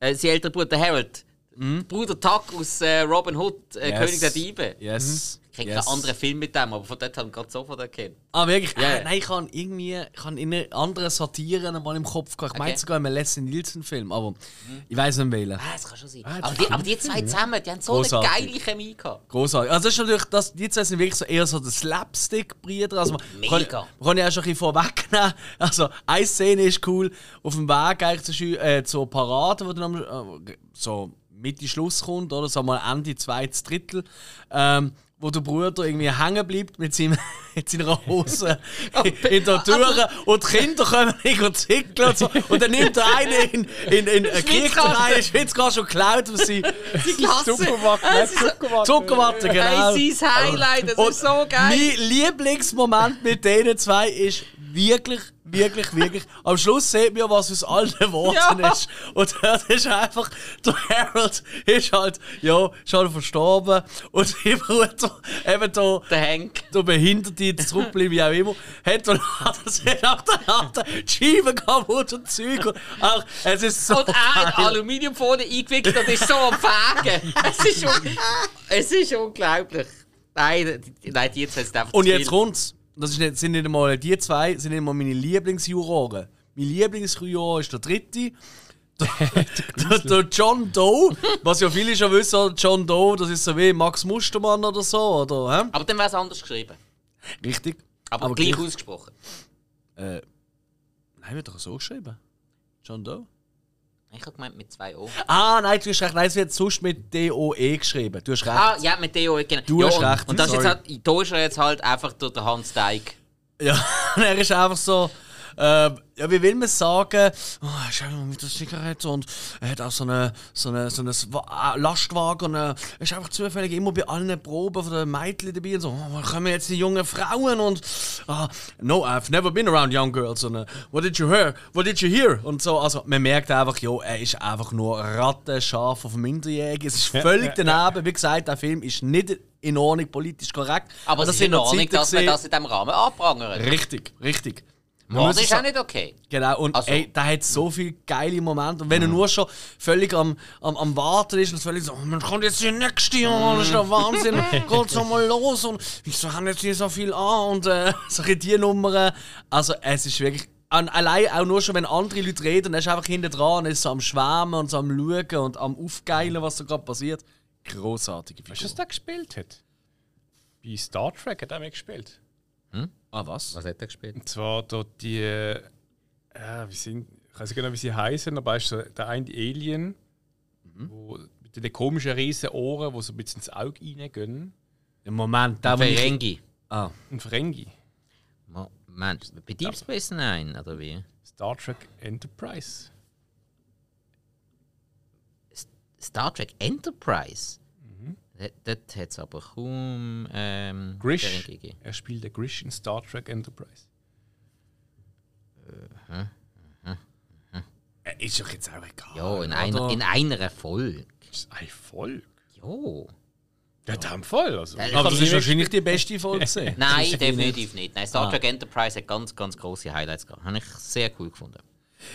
äh, sein älterer Bruder Harold Mhm. Bruder Tuck aus äh, Robin Hood, äh, yes. König der Diebe.
Yes.
Ich kriege yes. einen anderen Film mit dem, aber von dort habe ich gerade sofort erkannt.
Ah, wirklich? Yeah. Nein, ich habe irgendwie ich habe in anderen Satire mal im Kopf gehabt. Ich okay. meine sogar in einem Leslie Nielsen-Film, aber mhm. ich weiß nicht wählen.
Ah, das kann schon sein. Ah, aber, die, aber die zwei zusammen, die haben so Großartig. eine geile Chemie gehabt.
Großartig. Also, das ist natürlich, das, die zwei sind wirklich so eher so der Slapstick-Brüder. Also,
Mega.
Kann, kann ja auch schon ein bisschen vorwegnehmen. (laughs) Also, eine Szene ist cool. Auf dem Weg eigentlich zur, äh, zur Parade, wo dann äh, so Mitte Schluss kommt, oder so mal Ende zweites Drittel, ähm, wo der Bruder irgendwie hängen bleibt mit, seinem, (laughs) mit seiner Hose (laughs) in der Tür und die Kinder kommen (laughs) nicht zickeln und so. Und dann nimmt der eine in, in, in, in kriegt der eine Schwitzgas und klaut aus sie.
Zuckerwatte.
Zuckerwatte. Zuckerwatte, genau.
Hey, sein Highlight, das und ist so geil.
Mein Lieblingsmoment mit denen zwei ist wirklich Wirklich, wirklich. Am Schluss sieht man, was aus allen (laughs) Worten ja. ist. Und das ist einfach, der Harold ist halt, ja, schon verstorben. Und (laughs) die Bruder, eben da,
der Hank,
der Behinderte, der zurückbleiben, wie auch immer, hat dann das nach der Nacht die Scheiben kaputt und Zeug. Und auch, es ist so.
Und er in Aluminiumfolie eingewickelt und ist so am Fegen. (laughs) Es ist, es ist unglaublich. Nein, nein, jetzt hat es einfach
Und jetzt kommt's das ist nicht, sind nicht einmal die zwei, sind nicht einmal meine Lieblingsjuroren. Mein Lieblingsjuror ist der dritte. Der, (laughs) der, John Doe, was ja viele schon wissen, John Doe, das ist so wie Max Mustermann oder so, oder? Hä?
Aber dann wäre es anders geschrieben.
Richtig.
Aber, aber gleich, gleich ausgesprochen.
Äh, nein, wird doch so geschrieben. John Doe.
Ich habe gemeint mit zwei O.
Ah, nein, du hast recht. Nein, es wird sonst mit D-O-E geschrieben. Du hast recht.
Ah, ja, mit D-O-E, genau.
Du
ja,
hast
und,
recht.
Und das ist jetzt halt, da ist er jetzt halt einfach durch den Hans Teig.
Ja, (laughs) er ist einfach so. Äh, ja, wie will man sagen? Oh, er ist einfach mit der Zigarette und er hat auch so einen so eine, so eine äh, Lastwagen und er ist einfach zufällig immer bei allen Proben von den Mädchen dabei und so, oh, wo kommen jetzt die jungen Frauen und uh, no, I've never been around young girls und uh, what did you hear? What did you hear? Und so, also man merkt einfach, ja, er ist einfach nur Rattenschaf auf Minderjährige. Es ist völlig daneben. Wie gesagt, der Film ist nicht in Ordnung politisch korrekt.
Aber es ist in Ordnung, dass man das in diesem Rahmen anprangert.
Richtig, richtig.
Das ist auch nicht okay.
Genau, und
Also-
ey, der hat so viele geile Momente. Und wenn er nur schon völlig am, am, am Warten ist und völlig so, oh, man kommt jetzt hier nächste Jahr, das ist der Wahnsinn, (laughs) geht's noch mal los und wieso haben jetzt hier so viel an und äh, (laughs) solche die Nummern. Also es ist wirklich, an, allein auch nur schon, wenn andere Leute reden, er ist einfach hinten dran und ist so am Schwärmen und so am Schauen und am Aufgeilen, was da gerade passiert. Großartige
Weißt du, was
Figur.
der gespielt hat? Bei Star Trek hat er mitgespielt.
Ah, was?
Was hat er gespielt?
Und zwar dort die. Äh, wie sind. Ich weiß nicht genau, wie sie heißen, aber ist so der eine Alien, wo, mit den komischen riesen Ohren, die so ein bisschen ins Auge reingehen.
Im Moment, ich...
Ferengi.
Ah.
Ein Ferengi.
Moment, bei Deep Space Nine, oder wie?
Star Trek Enterprise.
Star Trek Enterprise? Dort- Dort hat es aber kaum ähm,
Grish. Er spielt den Grish in Star Trek Enterprise.
Er ist doch jetzt auch egal.
Ja, in einer, in einer Folge.
Ist ein Volk.
Jo.
Ja, der voll. Also.
Ja,
Aber das ist wahrscheinlich die beste Folge gesehen. (laughs)
Nein, (laughs) definitiv nicht. Nein, Star
Ah.
Trek Enterprise hat ganz, ganz große Highlights gehabt. Habe ich sehr cool gefunden.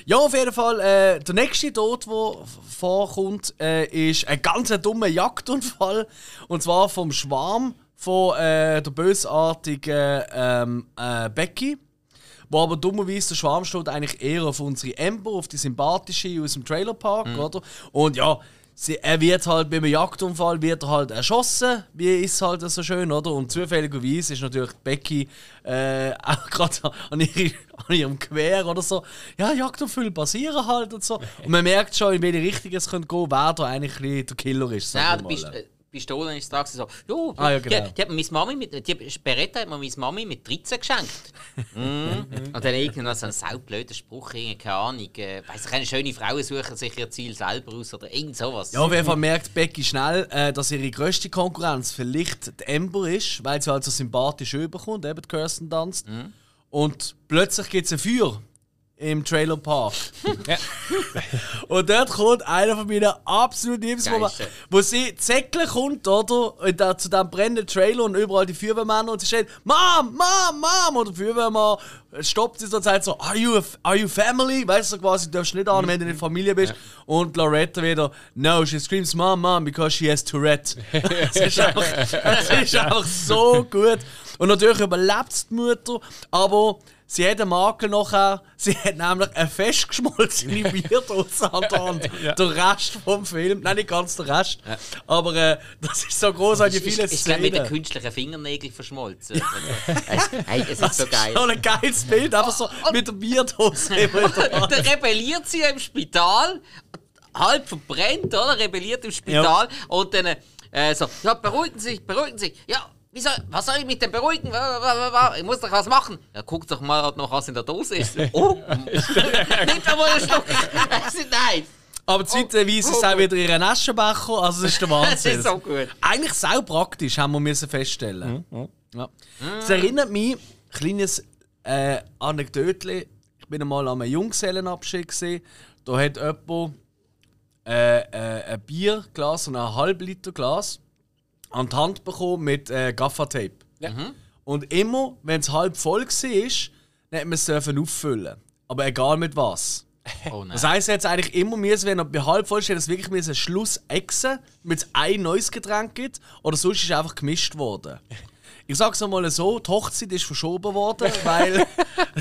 Ja, auf jeden Fall. Äh, der nächste Tod, der vorkommt, äh, ist ein ganz dummer Jagdunfall. Und zwar vom Schwarm von äh, der bösartigen ähm, äh, Becky. Wo aber dummerweise der Schwarm steht eigentlich eher auf unsere Ember, auf die sympathische aus dem Trailerpark, oder? Und ja, sie, er wird halt beim Jagdunfall wird er halt erschossen, wie ist halt so schön, oder? Und zufälligerweise ist natürlich Becky äh, (laughs) auch gerade an, ihre- an ihrem Quer oder so. Ja, Jagdunfälle passieren halt und so. (laughs) Und man merkt schon, in welche Richtung es könnte gehen, wer da eigentlich der Killer ist.
Nein, Pist
mal.
äh, Pistole ist gewesen, so, jo,
Ah, ja, genau.
die, die hat mir Mami mit, die Beretta hat mir meine Mami mit 13 geschenkt. (laughs) mm. Und dann irgendwann so ein saublöder Spruch, keine Ahnung, äh, weiss ich, eine schöne Frauen suchen sich ihr Ziel selber aus oder irgend sowas.
Ja, auf jeden Fall merkt Becky schnell, äh, dass ihre grösste Konkurrenz vielleicht die Ember ist, weil sie halt so sympathisch überkommt, eben Kirsten Dunst. Und plötzlich gibt es ein Feuer im Trailerpark. (laughs) (laughs) Und dort kommt einer von meinen absoluten Lieblingsmomenten,
Geilste.
wo sie zäckle kommt, oder? Und da, zu diesem brennenden Trailer und überall die Feuerwehrmänner und sie steht Mom, Mom, Mom! Und der Feuerwehrmann stoppt sie so und sagt so, are you, a, are you family? Weißt du, quasi, du darfst nicht an, wenn du nicht Familie bist. Und Loretta wieder, no, she screams Mom, Mom, because she has Tourette. (laughs) das, ist einfach, das ist einfach so gut. Und natürlich überlebt die Mutter, aber sie hat einen Makel nachher. Sie hat nämlich eine festgeschmolzene (laughs) Bierdose an der Hand. Der Rest vom Film, nein, nicht ganz der Rest, aber äh, das ist so großartig,
ist,
viele
ist, ist glaub, mit den
Szenen.
künstlichen Fingernägeln verschmolzen. es, hey, es ist so geil.
So ein geiles Bild, einfach so mit der Bierdose (laughs) der.
Dann rebelliert sie im Spital, halb verbrennt, oder? Rebelliert im Spital und dann äh, so, ja, beruhigen Sie sich, beruhigen Sie sich. Ja, wie soll, was soll ich mit dem beruhigen? Ich muss doch was machen. Ja, guck doch mal noch, was in der Dose ist. (laughs) Oh, (laughs) nimm doch mal einen Schluck. Nein,
Aber zeitweise ist es auch wieder ihren Aschenbecher, also das ist der (laughs)
das
Wahnsinn.
ist so gut.
Eigentlich sau praktisch, haben wir müssen feststellen. Ja. Es erinnert mich, kleines äh, Anekdötchen. Ich bin einmal an einem Junggesellenabschied gesehen. Da hat jemand äh, äh, ein Bierglas und ein halbliter Glas an die Hand bekommen mit äh, Gaffertape. Und immer, wenn es halb voll war, dann hat man es dürfen auffüllen. Aber egal mit was. (laughs)
Oh.
Das heisst jetzt eigentlich immer müssen, wenn bei halb voll steht, dass wirklich müssen Schluss exen, damit es ein neues Getränk gibt, oder sonst ist einfach gemischt worden. (laughs) Ich sag's einmal so, die Hochzeit ist verschoben worden, (laughs) weil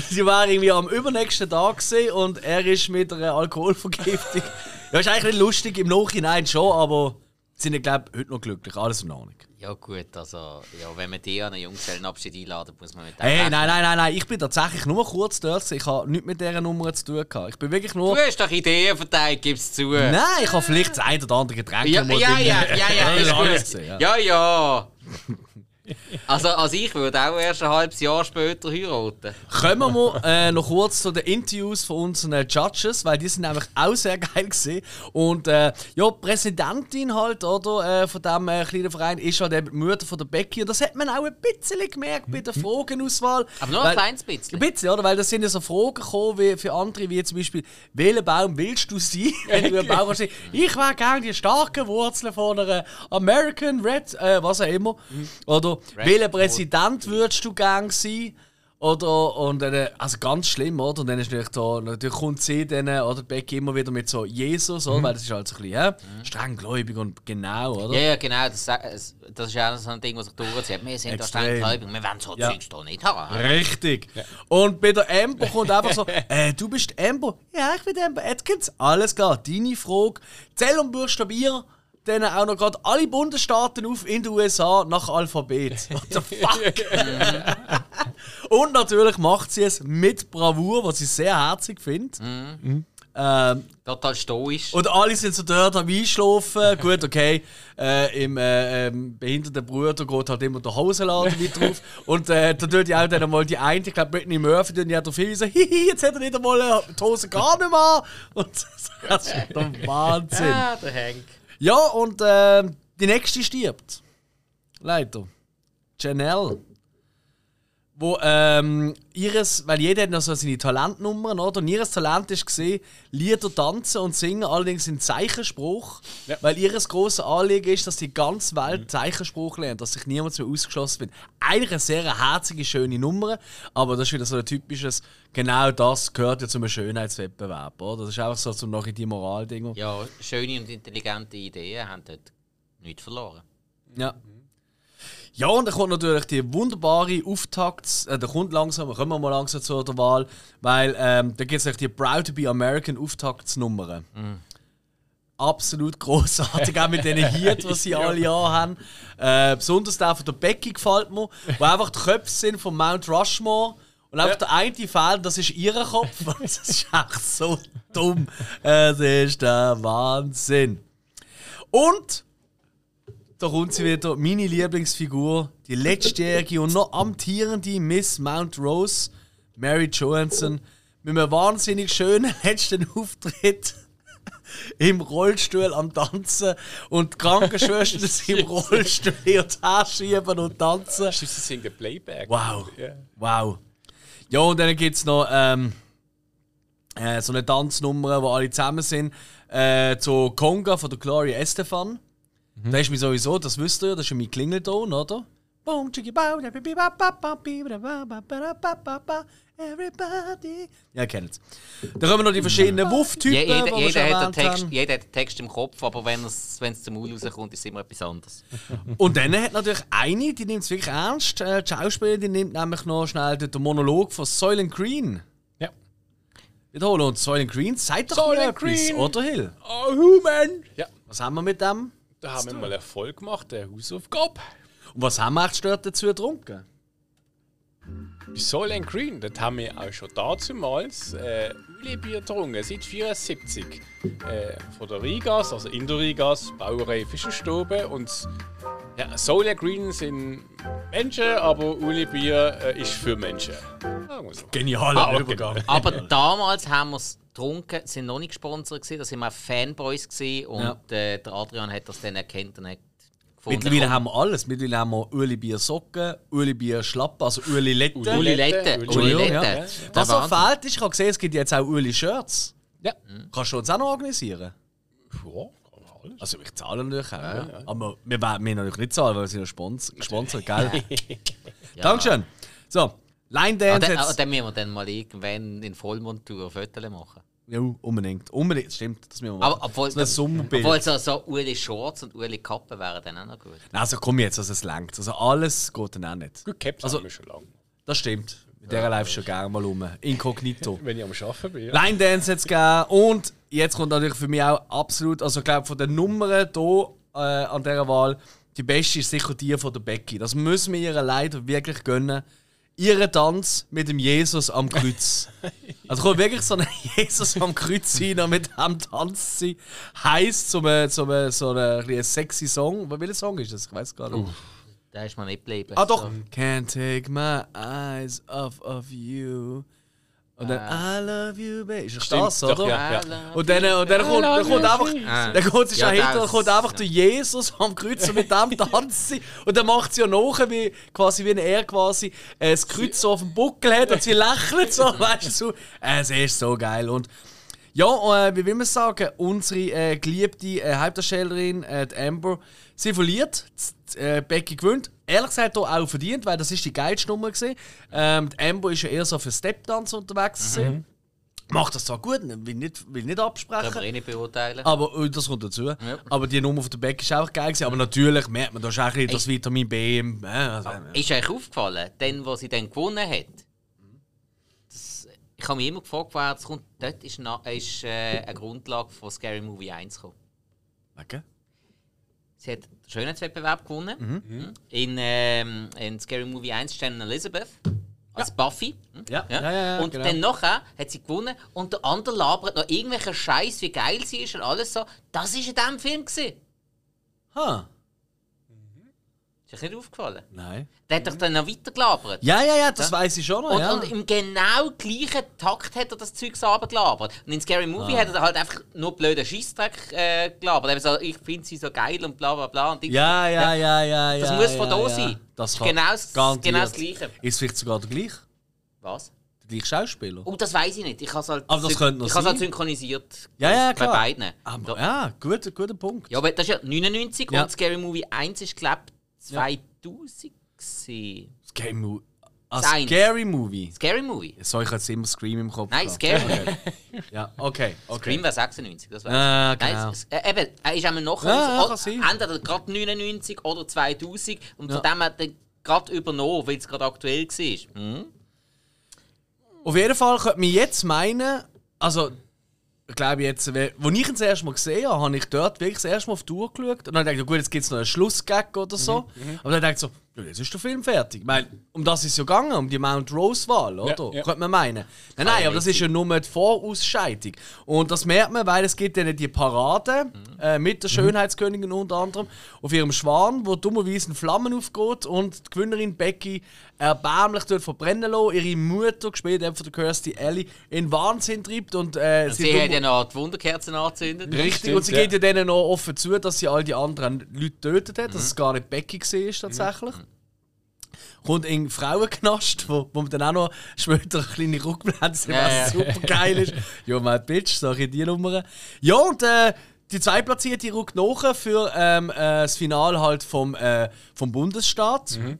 sie war irgendwie am übernächsten Tag und er ist mit einer Alkoholvergiftung. Ja, ist eigentlich nicht lustig, im Nachhinein schon, aber sind ich glaube heute noch glücklich, alles in Ordnung.
Ja gut, also ja, wenn man die an einen Junggesellenabschied einladen, muss man mit dem
Hey, nein, nein, nein, nein, ich bin tatsächlich nur kurz dort, ich habe nichts mit dieser Nummer zu tun gehabt. Ich bin wirklich nur...
Du hast doch Ideen verteilt, gib's zu.
Nein, ich habe vielleicht das ein oder andere Getränk
Ja, ja, ja, ja, ja, (laughs)
gesehen, ja.
Ja, ja. (laughs) Also, also ich würde auch erst ein halbes Jahr später heiraten.
Kommen wir äh, noch kurz zu den Interviews von unseren Judges, weil die sind nämlich auch sehr geil gesehen. Und äh, ja, die Präsidentin halt, oder, äh, von diesem äh, kleinen Verein ist halt eben die Mutter von der Becky. Und das hat man auch ein bisschen gemerkt bei der Fragenauswahl.
Aber nur
Weil-
ein kleines bisschen.
Ein bisschen, oder? Weil da sind ja so Fragen gekommen wie für andere, wie zum Beispiel, welchen Baum willst du sein, (laughs) wenn du ein Baum hast? Ich wäre gerne die starken Wurzeln von einer American Red, äh, was auch immer. Oder welcher Präsident würdest du gerne sein? Oder, und dann, also ganz schlimm, oder? Und dann ist natürlich da, natürlich kommt sie dann, oder Becky immer wieder mit so Jesus, oder? Weil das ist halt so ein bisschen, ja, strenggläubig und genau, oder?
Ja, ja, genau. Das, das ist auch so ein Ding, was sich durchzieht. Wir sind da
Extrem.
strenggläubig, wir wollen so
Ja.
Zeugs da nicht haben.
Richtig. Und bei der Amber kommt einfach so, (laughs) äh, du bist Amber. Ja, ich bin Amber Atkins. Alles klar, deine Frage. Zähl und buchstabier dann auch noch gerade alle Bundesstaaten auf in den USA nach Alphabet. (laughs) What the fuck? und natürlich macht sie es mit Bravour, was ich sehr herzig finde. Ähm,
Total stoisch.
und alle sind so dort am Einschlafen. (laughs) Gut, okay. Äh, Im äh, ähm, behinderten Bruder geht halt immer der Hosenladen mit (laughs) drauf. Und äh, da tut ja auch dann mal die eine, ich glaube Britney Murphy, die hat auf hingewiesen, hihi, jetzt hat er nicht einmal äh, die Hose gar nicht mehr. Und das ist der Wahnsinn.
ah, der Hank.
Ja, und äh, die nächste stirbt. Leider. Janelle. Wo ähm, ihres, weil jeder hat noch so seine Talentnummern, oder? Und ihres Talent ist gesehen, Lieder tanzen und singen, allerdings in Zeichenspruch.
Ja.
Weil ihres große Anliegen ist, dass die ganze Welt Zeichenspruch lernt, dass sich niemand mehr ausgeschlossen wird. Eigentlich eine sehr herzige, schöne Nummer, aber das ist wieder so ein typisches, genau das gehört ja zum Schönheitswettbewerb, oder? Das ist einfach so zum noch in die Moral-Ding.
Ja, schöne und intelligente Ideen haben dort nichts verloren.
Ja. Ja, und dann kommt natürlich die wunderbare Auftakt, äh, da kommt langsam, kommen wir mal langsam zur der Wahl, weil ähm, da gibt es die Proud to be American Auftaktsnummern. Absolut großartig, auch mit diesen Hit, die sie (laughs) alle haben. Äh, besonders der von der Becky gefällt mir, wo einfach die Köpfe sind von Mount Rushmore. Und einfach der eine fehlt, das ist ihr Kopf. (laughs) das ist echt so dumm. Es ist der Wahnsinn. Und da kommt sie wieder, meine Lieblingsfigur, die letztjährige und noch amtierende Miss Mount Rose, Mary Johansson, mit einem wahnsinnig schönen (laughs) letzten Auftritt (laughs) im Rollstuhl am Tanzen und die Krankenschwestern sind (laughs) im Rollstuhl und her schieben und tanzen.
Sie singen Playback.
Wow.
Ja.
Wow. Ja, und dann gibt es noch ähm, äh, so eine Tanznummer, wo alle zusammen sind, äh, zu Conga von der Gloria Estefan. Da ist mir sowieso, das wisst ihr ja, das ist ja mein Klingelton, oder? Boom, chicki, bow, da, bi, bi, ba, ba, ba, bi, ba, ba, ba, ba, ba, ba, ba, Everybody. Ja, ihr kennt's. Da kommen noch die verschiedenen Wuff-Typen,
Je, jeder, jeder, hat den
erwähnt
Text,
haben.
jeder hat den Text im Kopf, aber wenn es wenn es zum Maul rauskommt, ist es immer etwas anderes. (laughs)
Und dann hat natürlich eine, die nimmt es wirklich ernst. Äh, die Schauspielerin die nimmt nämlich noch schnell den Monolog von Soylent Green.
Ja.
Wiederholen. Und Soylent Green sagt doch
Soylent
mal etwas,
Green.
oder Hill?
Oh, Human! Ja,
Was haben wir mit dem?
Da haben wir mal Erfolg gemacht, der Hausaufgabe.
Und was haben wir echt dort dazu getrunken?
Bei Soylent Green, das haben wir auch schon damals äh, Uli-Bier getrunken, seit 74. Äh, von der Rigas, also in der Rigas, Brauerei Fischerstube. Und ja, Soylent Green sind Menschen, aber Uli-Bier äh, ist für Menschen. So.
Genialer
Ah,
Übergang. (laughs)
Aber damals haben wir es getrunken, sind noch nicht gesponsert gewesen, da sind wir auch Fanboys gewesen und
Ja.
äh, der Adrian hat das dann erkannt und hat gefunden.
Mittlerweile haben wir alles. Mittlerweile haben wir Uli Bier Socken, Uli Bier Schlappen, also Uli Lette.
Uli
Uli
Lette,
Entschuldigung,
Lette.
ja. Was
Wahnsinn.
fehlt, ist, ich habe gesehen, es gibt jetzt auch Uli Shirts.
Ja.
Kannst du uns auch noch organisieren?
Ja, alles.
Also ich zahle natürlich auch, ja. aber wir werden natürlich nicht zahlen, weil wir sind ja Spons gesponsert, gell? (laughs) (laughs) Dankeschön. So, Line
Ah,
Dance
dann, ah,
jetzt...
dann müssen wir dann mal irgendwann in Vollmontur Fotos machen.
Ja, unbedingt. Unbedingt, stimmt. Das müssen wir machen.
Aber obwohl,
so ein Sommerbild.
obwohl so, so Uli Shorts und Uli Kappen wären dann auch noch gut.
Nein, also komm jetzt, also es langt. Also alles geht dann auch nicht.
Gut, Caps
Also-
haben wir schon lange.
Das stimmt. Der Live schon gerne mal um. Inkognito. (laughs)
Wenn ich am Arbeiten bin. Ja.
Line Dance jetzt gegeben. Und jetzt kommt natürlich für mich auch absolut, also ich glaube von den Nummern hier äh, an dieser Wahl, die beste ist sicher die von der Becky. Das müssen wir ihr leider wirklich gönnen. Ihren Tanz mit dem Jesus am Kreuz. (laughs) Also kommt wirklich so ein Jesus am Kreuz rein und mit dem tanzt sie. Heißt so ein so ein- so ein sexy Song. Welcher Song ist das? Ich weiß gar nicht.
Da ist man nicht geblieben.
Ah doch. Can't take my eyes off of you. Und dann I love you, baby. Ist das
Stimmt,
das,
doch,
oder?
ja.
I love
Und dann, und dann kommt, dann kommt einfach,
Ah.
dann kommt sie
Ja,
schon hinter,
das-
dann kommt einfach der Jesus am Kreuz und mit dem (laughs) tanzt sie. Und dann macht sie ja nachher, wie, quasi, wie er quasi äh, das Kreuz so auf dem Buckel hat und sie lächelt so, (laughs) weißt du, so. Äh, Es ist so geil. Und ja, äh, wie will man sagen, unsere äh, geliebte äh, Hauptdarstellerin, äh, die Amber, sie verliert, z- äh, Becky gewinnt. ehrlich gesagt auch verdient, weil das ist die geilste Nummer gewesen. Ähm, die Amber ist ja eher so für Stepdance unterwegs gewesen. Macht das zwar gut, will nicht, will nicht absprechen.
Wir eh nicht beurteilen.
Aber äh, das kommt dazu. Aber die Nummer von der Beck ist auch geil gewesen. Aber natürlich merkt man da ist auch ein bisschen das Vitamin B im. Äh, also, äh,
Ist euch aufgefallen, dann, wo sie dann gewonnen hat? Ich habe mich immer gefragt, woher das kommt. Dort ist, na, ist äh, eine Grundlage von Scary Movie 1 gekommen.
wegen?
Sie hat den Schönheitswettbewerb gewonnen. Mhm. In, ähm, in Scary Movie 1 stand Elizabeth als Buffy. Hm?
Ja, ja, ja, ja,
und
genau.
dann nachher hat sie gewonnen und der andere labert noch irgendwelchen Scheiß, wie geil sie ist und alles so. Das war in diesem Film. Gewesen.
Ha,
Ist euch nicht aufgefallen?
nein.
Der hat doch dann noch weiter gelabert.
Ja, ja, ja, das weiß ich schon noch.
Und,
ja.
und im genau gleichen Takt hat er das Zeug gelabert. Und in Scary Movie
Ah.
hat er halt einfach nur blöden Scheissdreck äh, gelabert. Eben so, ich finde sie so geil und bla bla bla. Und
ja, ja, ja, ja, ja.
Das muss von
ja,
da
ja.
sein.
Das
ist
kann
genau das- genau das Gleiche.
Ist vielleicht sogar der gleiche?
Was?
Der gleiche Schauspieler?
Oh, das weiß ich nicht. Ich habe es halt,
Aber das
syn-
könnte noch
ich habe es halt synchronisiert.
Ja, ja,
Bei
klar.
beiden.
Aber,
Da-
ja, guter, guter Punkt.
Ja, aber das ist ja 99
Ja.
und Scary Movie 1 ist, glaube ich, 2000 gewesen.
Scary Movie. Ah,
Das eins.
Scary Movie.
Scary Movie?
So, ich hatte immer Scream im Kopf.
Nein,
gehabt.
Scary. (laughs)
Ja, okay. okay.
Scream war 96, das weiß
Ah,
ich.
genau.
Nein, es, äh, eben, er ist einmal nachher,
Ja, ja,
entweder gerade 99 oder 2000 und
Ja.
von dem hat er gerade übernommen, weil es gerade aktuell war. Mhm.
Auf jeden Fall könnte man jetzt meinen, also, glaube jetzt, als ich ihn das erste Mal gesehen habe, habe ich dort wirklich das erste Mal auf die Uhr geschaut und dann dachte ich, gut, jetzt gibt es noch einen Schlussgag oder so.
Mhm,
Aber dann dachte ich so, ja, jetzt ist der Film fertig. Ich meine, um das ist es ja gegangen, um die Mount Rose-Wahl, oder?
ja.
Könnte man meinen. Nein, nein,
ja
aber das ist ja nur die Vorausscheidung. Und das merkt man, weil es gibt dann die Parade
Mhm.
äh, mit der Schönheitskönigin unter anderem auf ihrem Schwan, wo dummerweise in Flammen aufgeht und die Gewinnerin Becky erbärmlich dort verbrennen lassen, ihre Mutter, gespielt von der Kirstie Ellie, in Wahnsinn treibt und äh,
Sie
dumm-
hat ja noch die Wunderkerzen angezündet.
Richtig,
Stimmt,
und sie
ja.
geht ja denen noch offen zu, dass sie all die anderen Leute getötet hat, dass es gar nicht Becky war tatsächlich. Kommt in Frauenknast, wo, wo man dann auch noch später eine kleine Rückblende
Ja,
was
ja.
super geil ist. ja, mein Bitch, sag ich die Nummer. Ja, und äh, die Zweitplatzierte rückt nach für ähm, äh, das Finale halt vom, äh, vom Bundesstaat.
Mhm.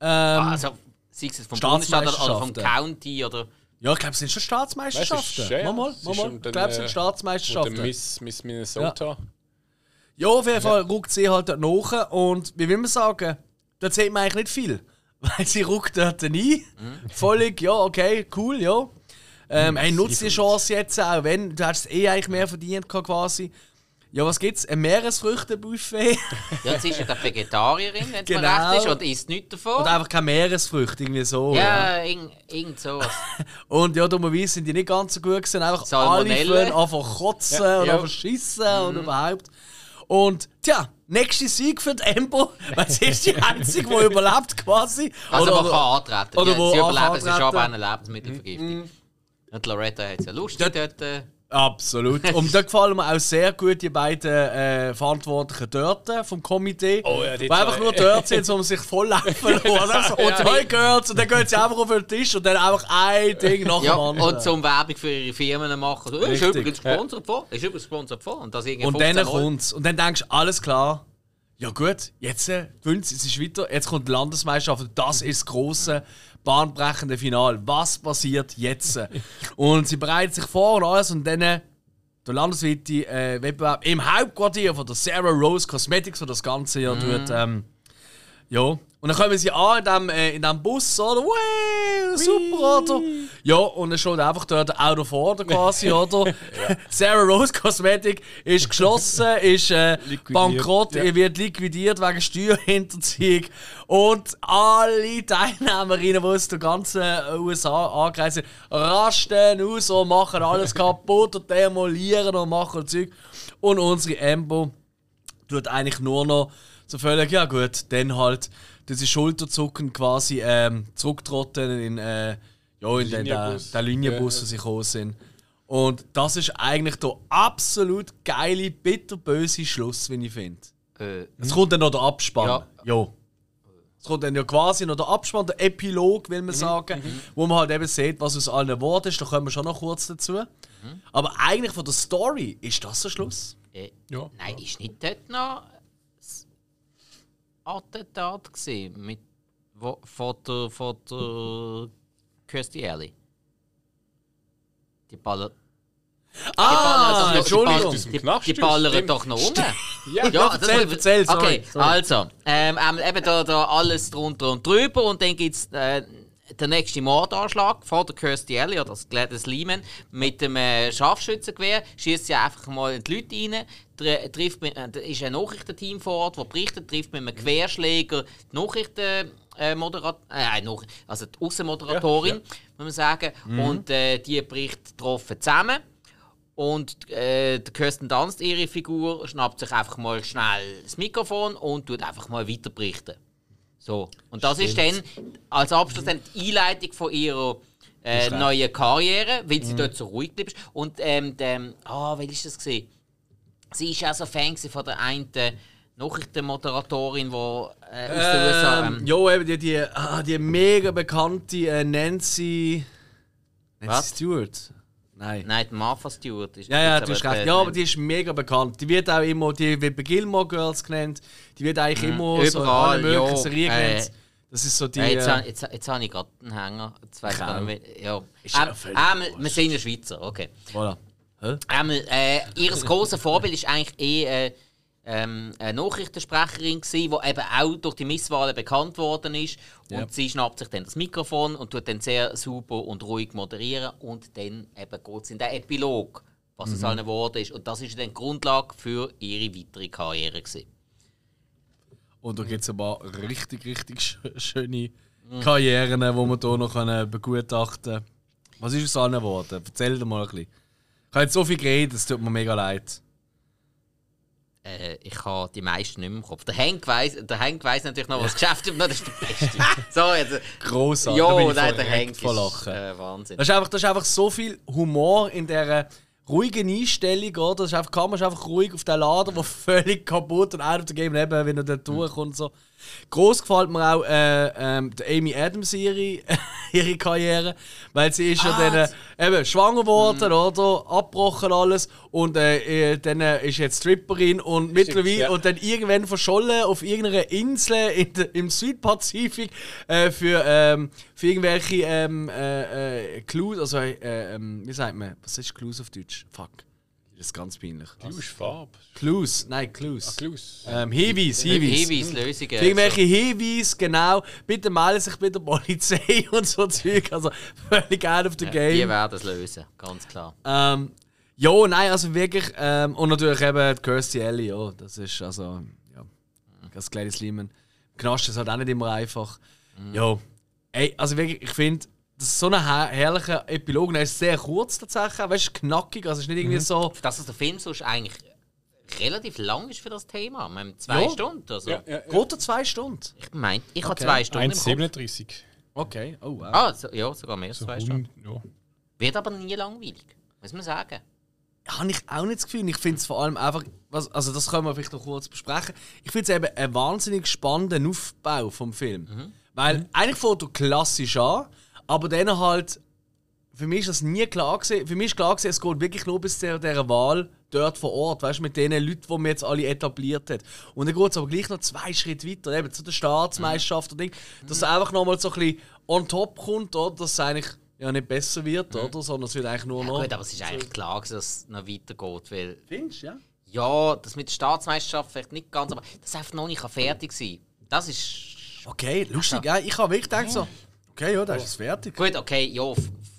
Ähm,
Also, sei es vom Bundesstaat oder vom. County oder.
ja, ich glaube, es sind schon Staatsmeisterschaften.
Weißt ja,
mal, mal, mal, mal. Ich glaube, es sind
äh,
Staatsmeisterschaften.
Miss, Miss Minnesota.
Ja, auf jeden Fall ruckt sie halt nach und wie will man sagen, dort sieht man eigentlich nicht viel. (laughs) Weil sie ruckt dort ein. Völlig, ja, okay, cool, ja. Ähm, hey, nutzt die Chance jetzt auch, wenn du hast eh eigentlich mehr verdient gehabt, quasi. Ja, was gibt's? Ein Meeresfrüchtebuffet (laughs)
Ja, sie ist ja gerade Vegetarierin, wenn es
Genau.
recht ist, und isst nichts davon.
und einfach keine Meeresfrüchte, irgendwie so.
ja, irgend, irgend sowas. (laughs)
Und ja, dummerweise sind die nicht ganz so gut gewesen. Einfach alle
Salmonellen.
fangen einfach kotzen
Ja,
und
ja.
einfach schiessen und überhaupt. Und tja, nächster Sieg für die Embo, weil sie ist die Einzige, die überlebt quasi.
Also,
Oder-
man kann antreten.
oder
die,
wo
sie überleben, es ist aber eine Lebensmittelvergiftung. Und Loretta hat es ja lustig dort. äh,
Absolut. (laughs) Und da gefallen mir auch sehr gut die beiden äh, Verantwortlichen dort vom Komitee.
Oh ja, die
die einfach nur dort sind, um sich voll (laughs) laufen zu lassen. Also, und
Ja.
hey Girls, und dann gehen sie einfach auf den Tisch und dann einfach ein Ding nach
Ja,
dem anderen.
und zum Werbung für ihre Firmen machen. So, ist übrigens gesponsert von. Ist übrigens gesponsert von. Und, das irgendwie
Und
15
dann
Mal.
kommt's. Und dann denkst du, alles klar. Ja gut, jetzt äh, gewinnt es ist weiter. Jetzt kommt die Landesmeisterschaft. Das ist das große, bahnbrechende Finale. Was passiert jetzt? und sie bereiten sich vor und alles. Und dann äh, der landesweite äh, Wettbewerb im Hauptquartier von der Sarah Rose Cosmetics, wo das Ganze ja tut. Ähm, ja. Und dann kommen sie an in dem, äh, in dem Bus, oder? Wow, super, oder? Ja, und dann steht einfach dort der Auto vor, quasi, (laughs) oder? Sarah Rose Cosmetic ist geschlossen, ist äh, bankrott,
ja.
wird liquidiert wegen Steuerhinterziehung. Und alle Teilnehmerinnen, die aus der ganzen USA angereist sind, rasten aus und machen alles (laughs) kaputt und demolieren und machen Zeug. Und unsere Embo tut eigentlich nur noch so völlig, ja gut, dann halt diese Schulterzucken quasi ähm, zurücktrotten in, äh, ja, in den, den,
Linienbus.
den Linienbus,
Ja,
wo sie gekommen sind. Und das ist eigentlich der absolut geile, bitterböse Schluss, wie ich finde.
Äh,
Es kommt dann noch der Abspann.
Ja.
Ja. Es kommt dann ja quasi noch der Abspann, der Epilog, will man sagen, wo man halt eben sieht, was aus allen Worten ist. Da kommen wir schon noch kurz dazu. Aber eigentlich von der Story ist das der Schluss.
äh,
Ja.
Nein, ist nicht dort noch. Attentat gesehen mit wo, von der, von der Kirstie Alley. Die Baller.
Ah,
die
Entschuldigung.
Aus dem
Die,
Knast
die
ist,
ballern doch noch rum.
Ja,
Ja,
erzähl, erzähl, sorry,
Okay,
sorry.
also, ähm, ähm, eben da, da alles drunter und drüber und dann gibt es äh, den nächsten Mordanschlag von der Kirstie Alley oder das Gladys Lehman mit dem äh, Scharfschützengewehr, schießt sie einfach mal in die Leute rein, tr trifft mit, äh, da ist ein Nachrichtenteam vor Ort, das berichtet, trifft mit einem Querschläger die Nachrichten äh, Moderat äh, noch, also die Außenmoderatorin,
Ja, ja.
muss man sagen, und äh, die bricht getroffen zusammen. Und äh, der Kirsten Dunst, ihre Figur, schnappt sich einfach mal schnell das Mikrofon und tut einfach mal weiter berichten. So. Und das ist dann als Abschluss dann die Einleitung von ihrer äh, neuen Karriere, weil sie dort so ruhig bleibt. Und ähm, der, ah, wie ist das gesehen? Sie ist auch so Fan von der einen Nachrichtenmoderatorin, die äh, aus den USA.
Ähm,
Ähm,
jo, eben die, die, ah, die mega bekannte äh, Nancy. Nancy
Was?
Stewart. Nein.
Nein, die Martha Stewart ist
Ja, ja, du hast recht.
äh,
Ja, aber die ist mega bekannt. Die wird auch immer, die wird bei Gilmore Girls genannt. Die wird eigentlich immer so in
Überall,
allen möglichen
ja,
Serien
äh,
genannt. Das ist so die.
Ja, jetzt,
äh,
ha- jetzt, jetzt habe ich gerade einen Hänger. Jetzt weiss ich nicht. Ja.
Ist
Ähm, ähm, wir sind ja Schweizer, okay.
voilà. Hä?
Ähm, äh, ihr grosses Vorbild ist eigentlich eh äh, ähm, eine Nachrichtensprecherin gewesen, die eben auch durch die Misswahlen bekannt worden ist. Und
Ja.
sie schnappt sich dann das Mikrofon und tut dann sehr super und ruhig moderieren. Und dann eben geht es in den Epilog, was es allen geworden ist. Und das ist dann die Grundlage für ihre weitere Karriere gewesen.
Und da gibt es aber richtig, richtig sch schöne Karrieren, die man hier noch können begutachten kann. Was ist aus allen geworden? Erzähl dir mal ein bisschen. Ich habe jetzt so viel geredet, es tut mir mega leid.
Äh, ich habe die meisten nicht mehr im Kopf. Der Hank weiss, der Hank weiss natürlich noch, was das Geschäft ist. Das ist der Beste. (laughs) so, jetzt,
Grossartig. Da
ja,
ich
nein, der
vor
ist äh, Wahnsinn.
Das ist, einfach, das ist einfach so viel Humor in dieser ruhigen Einstellung, oder? Das ist einfach, Kamera ist einfach ruhig auf den Laden, der (laughs) völlig kaputt und out of the game neben, wenn er dort durchkommt. und So. Gross gefällt mir auch äh, ähm, der Amy Adams ihre, (laughs) ihre Karriere, weil sie ist ja dann äh, eben schwanger geworden, oder? Abgebrochen alles und äh, äh, dann äh, ist jetzt Stripperin und mittlerweile
ja.
und dann irgendwann verschollen auf irgendeiner Insel (laughs) in de, im Südpazifik äh, für, ähm, für irgendwelche ähm, äh, äh, Clues, also äh, ähm, wie sagt man, was ist Clues auf Deutsch? Fuck, das ist ganz peinlich.
Hast Farbe.
Clues, nein Clues.
Klaus.
Ähm, Hinweis, Hinweis.
Hinweis, Lösungen.
Für irgendwelche Hinweise, genau. Bitte melden sich bei der Polizei (laughs) und so Zeug. Also völlig out of the
Die
game.
werden es lösen, ganz klar.
Ähm, ja, nein, also wirklich. Ähm, und natürlich eben die Kirstie Alley, ja. Das ist also, ja. Das kleine Lehman. Knast ist halt auch nicht immer einfach. Ja. Ey, also wirklich, ich finde, das ist so ein her herrlicher Epilog. Er ist sehr kurz tatsächlich, weißt du, knackig. Also es ist nicht irgendwie so.
Dass es der Film sonst eigentlich relativ lang ist für das Thema. Wir haben zwei
Ja.
Stunden. Also.
Ja, ja, ja.
Geht er zwei Stunden?
Ich meine, ich habe
Okay.
zwei Stunden im Kopf.
1,37.
Okay, oh wow.
Ah, so, ja, sogar mehr als
So
zwei Stunden.
Ja.
Wird aber nie langweilig, muss man sagen.
habe ich auch nicht das Gefühl. Ich finde es vor allem einfach, was, also das können wir vielleicht noch kurz besprechen. Ich finde es eben einen wahnsinnig spannenden Aufbau vom Film. Weil eigentlich fängt er klassisch an, aber dann halt, für mich ist das nie klar gewesen. Für mich ist klar gewesen, es geht wirklich nur bis zu dieser Wahl dort vor Ort, weißt du, mit den Leuten, die man jetzt alle etabliert hat. Und dann geht es aber gleich noch zwei Schritte weiter, eben zu der Staatsmeisterschaft und Ding, dass es einfach nochmal so ein bisschen on top kommt, oder? dass es eigentlich ja nicht besser wird, oder? sondern es wird eigentlich nur
Ja,
noch...
gut, aber es ist eigentlich klar, gewesen, dass es noch weitergeht. Weil,
Findest du, ja?
ja, das mit der Staatsmeisterschaft vielleicht nicht ganz, aber das einfach noch nicht fertig sein. Das ist.
Okay, lustig, ja. Ich habe wirklich gedacht so, okay, ja, das ist fertig.
Gut, okay, ja,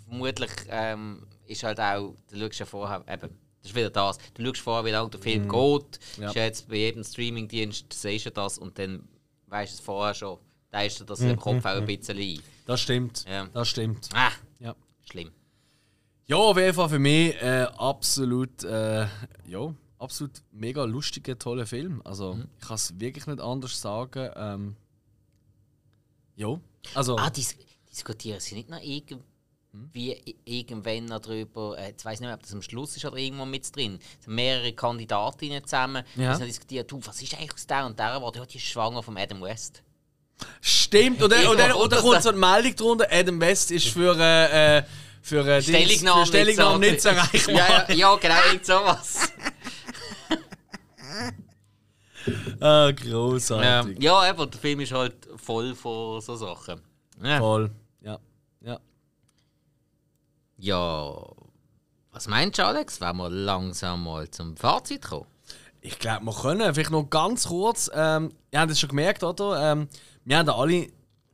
vermutlich ähm, ist halt auch, du schaust ja vorher, eben, das ist wieder das, du schaust vorher, wie lange der Film geht,
Ja.
ist ja jetzt bei jedem Streamingdienst, siehst du das und dann weißt du es vorher schon, da ist dir das im Kopf auch ein bisschen ein.
Das stimmt.
Ja.
Das stimmt.
Ah,
Ja.
schlimm.
Ja, auf jeden Fall für mich äh, absolut, äh, ja, absolut mega lustiger, toller Film. Also, ich kann es wirklich nicht anders sagen. Ähm, ja, also,
Ah, dis diskutieren sie nicht noch irgendwie i- irgendwann noch drüber, äh, jetzt weiß nicht mehr, ob das am Schluss ist oder irgendwo mit drin. Es sind mehrere Kandidatinnen zusammen,
Ja.
die haben diskutiert, du, was ist eigentlich aus der und der geworden? Ja, die ist schwanger von Adam West.
stimmt. Und dann, und dann, und dann kommt so eine Meldung drunter: Adam West ist für, äh, äh, für, äh, Dings-
Stellungnahme,
für Stellungnahme nicht zu erreichen.
ja, ja, ja, genau, irgend sowas. (laughs)
Ah,
Ja,
großartig.
ja aber der Film ist halt voll von so Sachen. Ja.
Voll. Ja. Ja.
ja. Was meinst du, Alex? Wenn wir langsam mal zum Fazit kommen?
Ich glaube, wir können vielleicht noch ganz kurz. Ähm, ihr habt es schon gemerkt, oder? Ähm, wir haben da alle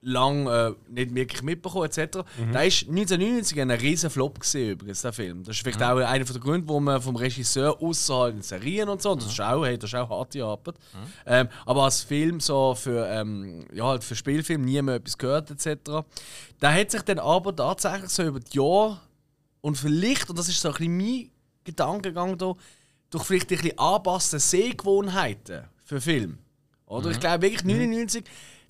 lang äh, nicht wirklich mitbekommen, etc. Der ist 1999 ein riesen Flop gesehen übrigens, der Film. Das ist vielleicht auch einer der Gründe, wo man vom Regisseur außerhalb in Serien und so, und das ist auch, hey, das ist auch harte Arbeit. Ähm, aber als Film so für, ähm, ja, halt für Spielfilm nie mehr etwas gehört, etc. Der hat sich dann aber tatsächlich so über die Jahre und vielleicht, und das ist so ein bisschen mein Gedankengang da, durch vielleicht ein bisschen angepasste Sehgewohnheiten für Film. Oder? Ich glaube wirklich 99,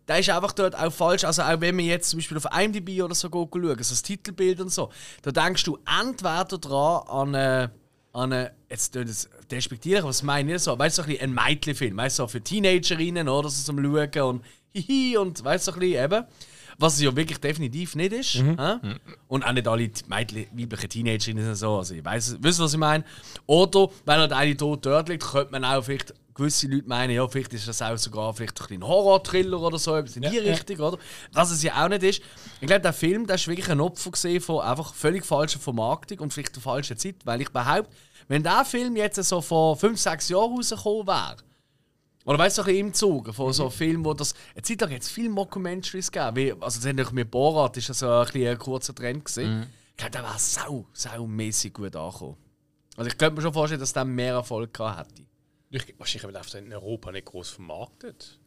der ist einfach dort auch falsch. Also auch wenn man jetzt zum Beispiel auf IMDb oder so schauen, so das Titelbild und so, da denkst du entweder dran an eine, an eine jetzt tut es despektierlich, aber das meine ich so, weißt du, so ein, ein Mädchenfilm, weißt du, so für Teenagerinnen oder so zum Schauen und hihi und weißt du, so ein bisschen eben. Was es ja wirklich definitiv nicht ist. hä? Und auch nicht alle die Mädchen, weiblichen Teenagerinnen sind so. Also ich weiß, wisst ihr, was ich meine? Oder wenn halt eine tot dort liegt, könnte man auch vielleicht gewisse Leute meinen, ja, vielleicht ist das auch sogar vielleicht ein bisschen Horror-Thriller oder so, etwas in die
Ja, ja.
Richtung, oder? Was es ja auch nicht ist. Ich glaube, der Film, der ist wirklich ein Opfer gesehen von einfach völlig falscher Vermarktung und vielleicht der falschen Zeit, weil ich behaupte, wenn der Film jetzt so vor 5, 6 Jahren rausgekommen wäre, oder weißt du, im Zuge von so Filmen, wo das. Eine Zeit lang jetzt viele Mockumentaries gegeben. Wie, also, das haben mit Borat ist das so ein, ein kurzer Trend gesehen. Ich glaube, der war sau, saumässig gut angekommen. Also, ich könnte mir schon vorstellen, dass der mehr Erfolg gehabt hätte.
Ich, wahrscheinlich wird er in Europa nicht groß vermarktet.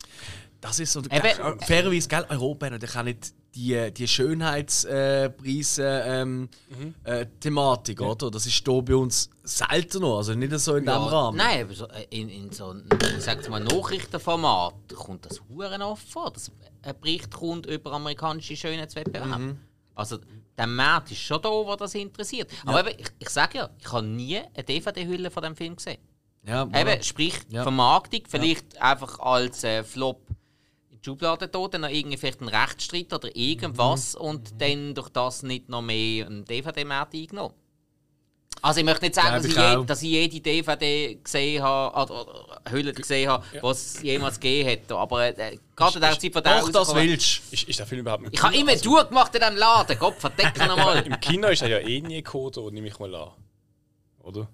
Das ist so.
Eben-
fairerweise, gell, Europa hat natürlich auch nicht die, die Schönheitspreise ähm, äh, Thematik, oder? Das ist hier bei uns seltener, also nicht so in diesem Rahmen.
Nein, aber so, äh, in, in so einem mal, Nachrichtenformat kommt das Huren oft vor, dass ein Bericht kommt über amerikanische Schönheitswettbewerbe.
Mhm.
Also der Markt ist schon da, wo das interessiert. Aber eben, ich, ich sage ja, ich habe nie eine DVD-Hülle von dem Film gesehen.
Ja,
Eben, sprich
Ja.
Vermarktung, vielleicht einfach als äh, Flop in die Schublade da, dann noch irgendwie vielleicht ein Rechtsstreit oder irgendwas
Mhm.
und dann durch das nicht noch mehr einen DVD-Markt eingenommen. Also ich möchte nicht sagen, dass
ich
ich, je, dass ich jede DVD gesehen habe, oder, oder Hülle gesehen habe, was es jemals gegeben hätte. Aber äh, gerade in der Zeit von der
Doch, das willst
Ist, ist der Film überhaupt im
Ich habe immer
Also,
durchgemacht in diesem Laden. Gott, verdecken nochmal. (laughs)
Im Kino ist er ja eh nie gekommen, nehme ich mal an. Oder?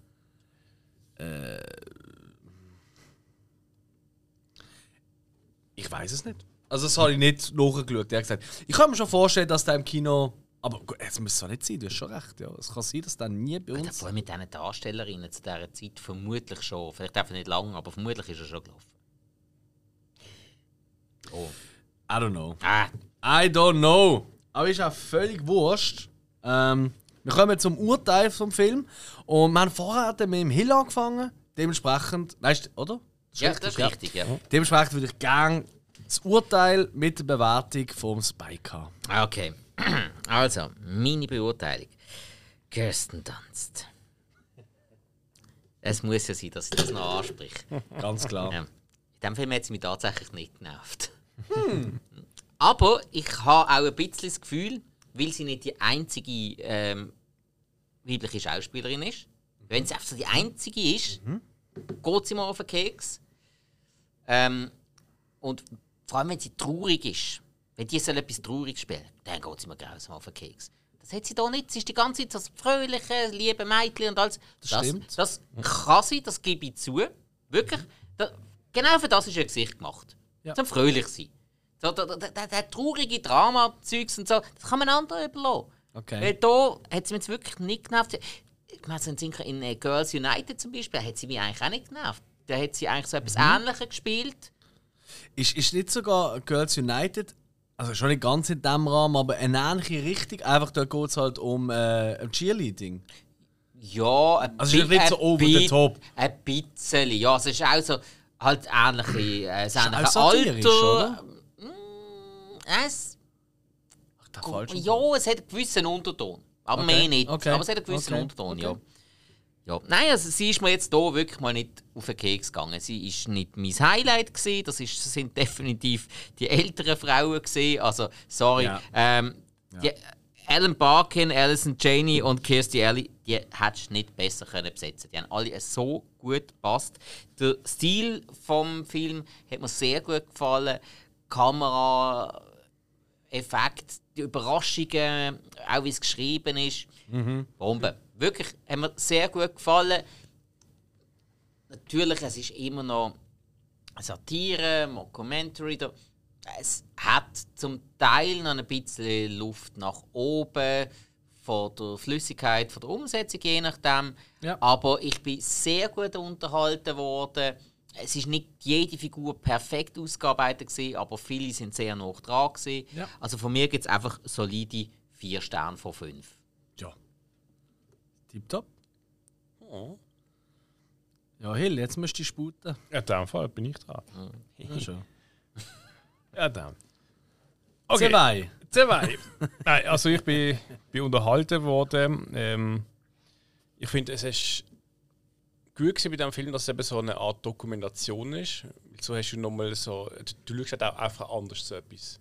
Ich weiß es nicht. Also das habe ich nicht nachgeschaut. Hat gesagt, ich kann mir schon vorstellen, dass der im Kino... Aber es muss so nicht sein, du hast schon recht. Ja. Es kann sein, dass der nie bei uns...
Vor allem mit diesen Darstellerinnen zu dieser Zeit vermutlich schon. Vielleicht einfach nicht lang, aber vermutlich ist er schon gelaufen. Oh.
I don't know.
Ah,
I don't know. Aber ist auch völlig wurscht. Ähm, wir kommen zum Urteil vom Film. Und wir haben vorher mit dem Hill angefangen. Dementsprechend... Weißt du, oder?
Ja, das ist richtig, ja.
Dementsprechend würde ich gerne das Urteil mit der Bewertung vom Spike haben.
Okay. (clears throat) Also, meine Beurteilung. Kirsten Dunst. Es muss ja sein, dass ich das noch anspreche. (laughs)
Ganz klar.
Ja. In diesem Film hat es mich tatsächlich nicht genervt. (laughs) Aber ich habe auch ein bisschen das Gefühl, weil sie nicht die einzige ähm, weibliche Schauspielerin ist, wenn sie einfach so die einzige ist, geht sie mal auf den Keks. Ähm, und vor allem, wenn sie traurig ist, wenn die soll etwas traurig spielen, dann geht sie mir grausam auf den Keks. Das hat sie da nicht. Sie ist die ganze Zeit das fröhliche, liebe Mädchen und alles. Das,
stimmt.
das kann sie, das gebe ich zu. Wirklich. Da, genau für das ist ihr Gesicht gemacht.
Ja.
Zum fröhlich sein. So, da, da, der traurige Drama-Zeugs und so, das kann man anderen überlassen.
Okay.
Weil da hat sie mich jetzt wirklich nicht genervt. Ich meine, in äh, Girls United zum Beispiel hat sie mich eigentlich auch nicht genervt. Da hat sie eigentlich so etwas
Mhm.
Ähnliches gespielt.
Ist, ist nicht sogar Girls United, also schon nicht ganz in dem Rahmen, aber eine ähnliche Richtung. Einfach da geht es halt um äh, Cheerleading.
Ja, ein
Also ist nicht so
ein
over the top.
Ein bisschen, ja. Es ist auch so halt ähnliche, äh, das ähnliche Alter. Mm, Es,
Ach, der falsche
ja, es hat einen gewissen Unterton. Aber
Okay,
mehr nicht.
okay,
Aber es hat einen gewissen
okay,
Unterton,
okay.
Ja. Ja, nein, also sie ist mir jetzt hier wirklich mal nicht auf den Keks gegangen. Sie ist nicht mein Highlight gewesen. Das, ist, das (laughs) sind definitiv die älteren Frauen gewesen. Also, sorry.
Ja.
Ähm, die Ellen Barkin, Alison Janey und Kirstie Alley die hättest du nicht besser können besetzen Die haben alle so gut gepasst. Der Stil vom Film hat mir sehr gut gefallen. Kamera, Effekt, die Überraschungen, auch wie es geschrieben ist. Bombe. Wirklich, hat mir sehr gut gefallen. Natürlich, es ist immer noch Satire, Mockumentary. Es hat zum Teil noch ein bisschen Luft nach oben von der Flüssigkeit, von der Umsetzung, je nachdem.
Ja.
Aber ich bin sehr gut unterhalten worden. Es ist nicht jede Figur perfekt ausgearbeitet gewesen, aber viele sind sehr nah dran gewesen.
Ja.
Also von mir gibt es einfach solide 4 Sterne von 5.
Tipptopp. Ja, Hill, jetzt musst du sputen.
Ja, in dem Fall bin ich dran.
Ja, schon. (laughs)
Ja, dann.
Zwei.
Zwei. (laughs) Nein, also ich bin, bin unterhalten worden. Ähm, ich finde, es ist gut bei diesem Film, dass es eben so eine Art Dokumentation ist. So hast du nochmal so, du, du schaust halt auch einfach anders zu etwas.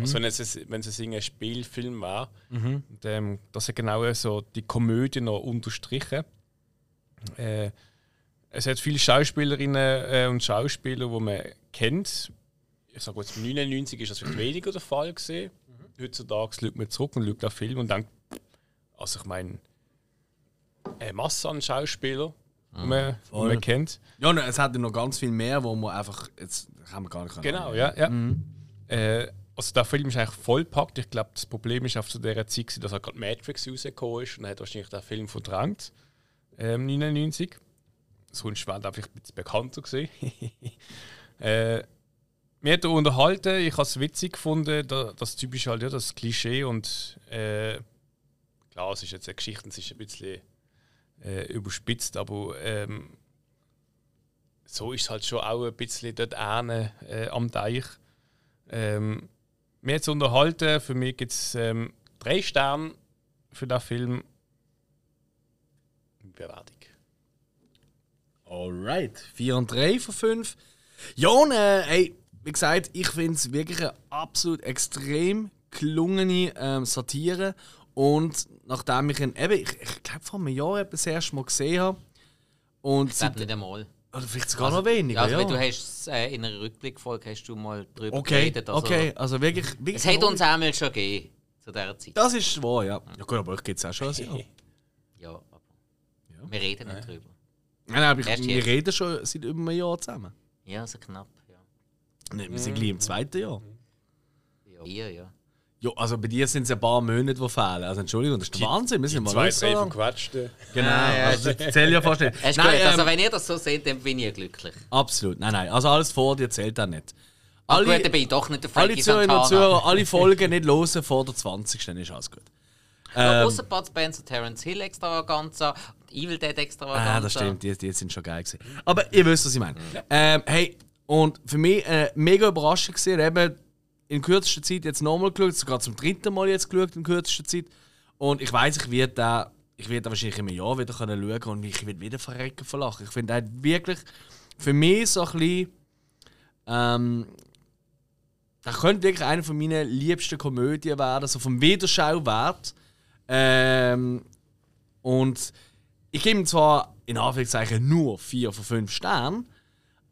Also wenn es, wenn es ein Spielfilm war, und, ähm, das hat genau so die Komödie noch unterstrichen. Äh, es hat viele Schauspielerinnen äh, und Schauspieler, die man kennt. Ich sage jetzt, 99 ist das vielleicht weniger der Fall gesehen. Heutzutage schaut man zurück und schaut den Film und denkt, also ich meine, eine Masse an Schauspielern, die man, die
Voll.
man kennt.
Ja, es hat ja noch ganz viel mehr, wo man einfach. Jetzt kann man gar nicht.
Genau, ja. ja. Äh, also der Film ist eigentlich vollpackt. Ich glaube, das Problem ist auf zu dieser Zeit, gewesen, dass halt gerade Matrix rausgekommen ist und er hat wahrscheinlich den Film verdrängt. Ähm, 99. Sonst wäre er vielleicht ein bisschen bekannter gesehen. (laughs) äh, mir hat er unterhalten, ich habe es witzig gefunden, da, das typische halt, ja, das Klischee und äh, klar, es ist jetzt eine Geschichte, es ist ein bisschen äh, überspitzt, aber ähm, so ist es halt schon auch ein bisschen dort hinten, äh, am Teich. Ähm, mir hat es unterhalten, für mich gibt es ähm, drei Sterne für den Film. Bewertung.
Alright. 4 und 3 von 5. Ja, und, äh, hey, wie gesagt, ich finde es wirklich eine absolut extrem gelungene ähm, Satire. Und nachdem ich ihn eben, ich, ich glaube, vor einem Jahr eben das erste Mal gesehen habe. Und
Ich glaube nicht einmal.
Oder vielleicht sogar noch weniger.
Also,
ja.
wenn du hast, äh, in einer Rückblickfolge hast du mal drüber
okay,
geredet. Also,
okay, also wirklich. wirklich
Es hat uns einmal schon gegeben, zu dieser Zeit.
Das ist wahr, ja. Ja, gut, aber euch gibt es auch schon ein Jahr. (laughs)
Ja, aber wir reden nicht drüber.
Nein, nein, aber ich,
Erst
wir
jetzt.
reden schon seit über einem Jahr zusammen.
Ja, so knapp, ja.
Nein, wir sind gleich im zweiten Jahr.
Ja, hier, ja.
Ja, also bei dir sind es ein paar Monate, die fehlen. Also Entschuldigung, das ist der Wahnsinn. Wir sind mal
Zwei,
so
drei
lang.
verquatschte.
Genau,
Ah, ja,
also das zählt ja fast nicht. (laughs)
Es ist
Nein,
gut,
ähm,
also wenn ihr das so seht, dann bin ich glücklich.
absolut. Nein, nein. Also alles vor dir zählt auch nicht. Alle,
gut, dann bin ich doch nicht der
alle
Frankie
und
Santana.
Zuhörer, alle (laughs) Folgen nicht hören vor der 20. Dann ist alles gut.
Ja,
Ähm,
Außer Bud Spencer, Terence Hill Extravaganza, und Evil Dead Extravaganza.
Ah, das stimmt, die, die sind schon geil gewesen. Aber ihr wisst, was ich meine. Ähm, hey, und für mich äh, mega überraschend gesehen, eben in kürzester Zeit jetzt nochmal geschaut, sogar zum dritten Mal jetzt geschaut in kürzester Zeit. Und ich weiß, ich werde da, ich werde wahrscheinlich im Jahr wieder können schauen und ich werde wieder verrecken von Lachen. Ich finde, hat wirklich für mich so ein bisschen, ähm, das könnte wirklich eine von meinen liebsten Komödien werden, so vom Wiederschauwert. Ähm, und ich gebe ihm zwar in Anführungszeichen nur 4 von 5 Sternen,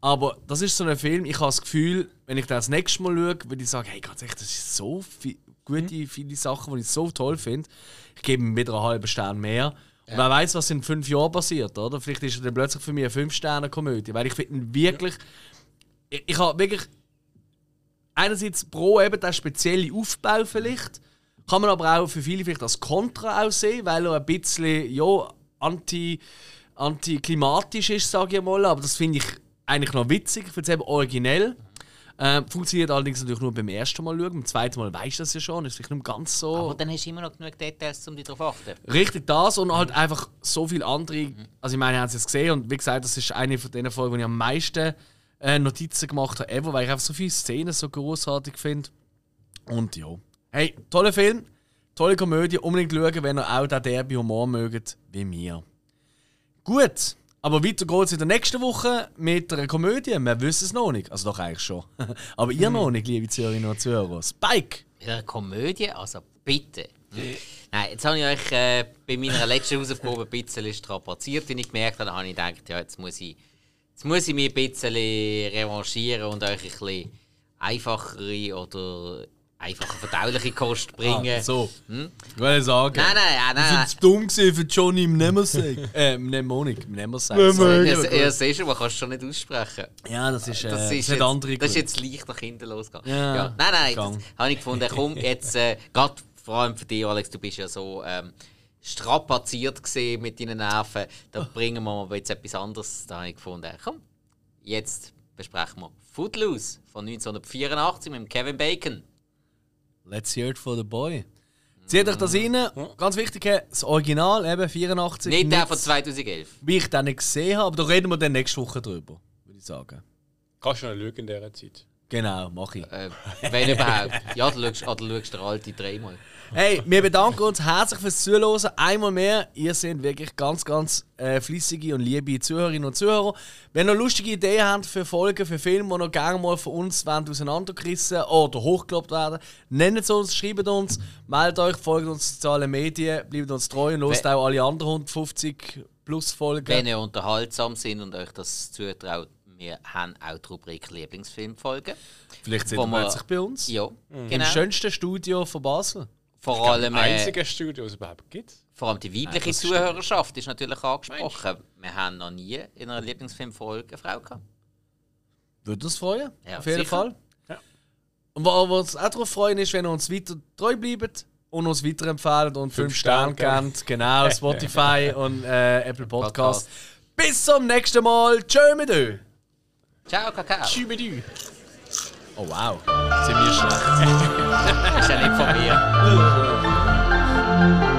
aber das ist so ein Film, ich habe das Gefühl, wenn ich das nächste Mal schaue, würde ich sagen, hey ganz ehrlich, das ist so viel, gute, viele Sachen, die ich so toll finde. Ich gebe ihm wieder einen halben Stern mehr. Und wer weiß, was in fünf Jahren passiert, oder? Vielleicht ist er dann plötzlich für mich eine 5-Sterne-Komödie. Weil ich finde ihn wirklich. Ich, ich habe wirklich. Einerseits pro eben der spezielle Aufbau vielleicht. Kann man aber auch für viele vielleicht als Kontra aussehen, weil er ein bisschen ja, anti, antiklimatisch ist, sage ich mal. Aber das finde ich eigentlich noch witzig. Ich finde es eben originell. Ähm, funktioniert allerdings natürlich nur beim ersten Mal schauen. Beim zweiten Mal weißt du das ja schon. Ist vielleicht nicht ganz so.
Aber dann hast du immer noch genug Details, um dich darauf zu achten.
Richtig das und halt einfach so viele andere. Also ich meine, ihr habt es jetzt gesehen und wie gesagt, das ist eine von den Folgen, wo ich am meisten äh, Notizen gemacht habe, ever, weil ich einfach so viele Szenen so großartig finde. Und ja. Hey, toller Film, tolle Komödie, unbedingt schauen, wenn ihr auch den Derby-Humor mögt, wie mir. Gut, aber weiter geht's in der nächsten Woche mit einer Komödie. Wir wissen es noch nicht. Also doch eigentlich schon. (laughs) aber ihr noch nicht, liebe Zuhörerinnen und Zuhörer. Spike!
In einer Komödie, also bitte. Nein, jetzt habe ich euch äh, bei meiner letzten Hausaufgabe ein bisschen strapaziert, und ich gemerkt habe, dann habe ich gedacht, ja, jetzt muss ich, jetzt muss ich mich ein bisschen revanchieren und euch ein bisschen einfachere oder einfache verdauliche Kost bringen.
Ah, so. Hm? Ich wollte sagen.
Nein, nein, nein. nein,
nein. zu dumm gewesen für Johnny im Nemmersack. (laughs) äh, im Mnemonik, im Nemmersack.
Ja, ja, siehst du, man kann es schon nicht aussprechen.
Ja, das ist, äh,
das ist,
nicht
jetzt,
andere
Das ist jetzt leicht nach hinten losgegangen.
Ja,
ja. Nein, nein, das habe ich gefunden, komm, jetzt, äh, gerade vor allem für dich, Alex, du bist ja so ähm, strapaziert mit deinen Nerven, da bringen wir mal jetzt etwas anderes. Da habe ich gefunden, komm, jetzt besprechen wir Footloose von 1984 mit Kevin Bacon.
Let's hear it for the boy. Zieht euch das rein. Ganz wichtig, das Original, eben 84.
Nicht, nicht der von 2011.
Wie ich den nicht gesehen habe, aber da reden wir dann nächste Woche drüber, würde ich sagen.
Kannst du noch schauen in dieser Zeit?
Genau, mach ich.
Äh, wenn überhaupt. Ja, du schaust, ah, du schaust der alte dreimal.
Hey, wir bedanken uns herzlich fürs Zuhören. Einmal mehr, ihr seid wirklich ganz, ganz äh, flüssige und liebe Zuhörerinnen und Zuhörer. Wenn ihr lustige Ideen habt für Folgen, für Filme, die noch gerne mal von uns auseinandergerissen oder hochgelobt werden, nennt es uns, schreibt uns, meldet euch, folgt uns sozialen Medien, bleibt uns treu und lost auch alle anderen 150 plus Folgen.
Wenn ihr unterhaltsam sind und euch das zutraut, wir haben auch die Rubrik Lieblingsfilmfolgen.
Vielleicht sind wir plötzlich bei uns.
Ja,
mhm. genau. Im schönsten Studio von Basel.
Vor allem.
Das einzige Studio, das es überhaupt gibt.
Vor allem die weibliche ja, Zuhörerschaft stimmt. ist natürlich angesprochen. Mensch. Wir haben noch nie in einer Lieblingsfilmfolge eine Frau gehabt.
Würde uns freuen,
ja,
auf jeden
sicher.
Fall. Ja. Und was uns auch darauf freuen ist, wenn ihr uns weiter treu bleibt und uns weiterempfehlen und 5 Sterne gebt. Genau, (laughs) Spotify und äh, Apple Podcast. Podcast. Bis zum nächsten Mal. Tschö mit euch.
Ciao, Kakao.
Tschüss mit euch.
Oh wow, sind wir schlecht.
das (laughs) ist ja nicht von mir. (laughs)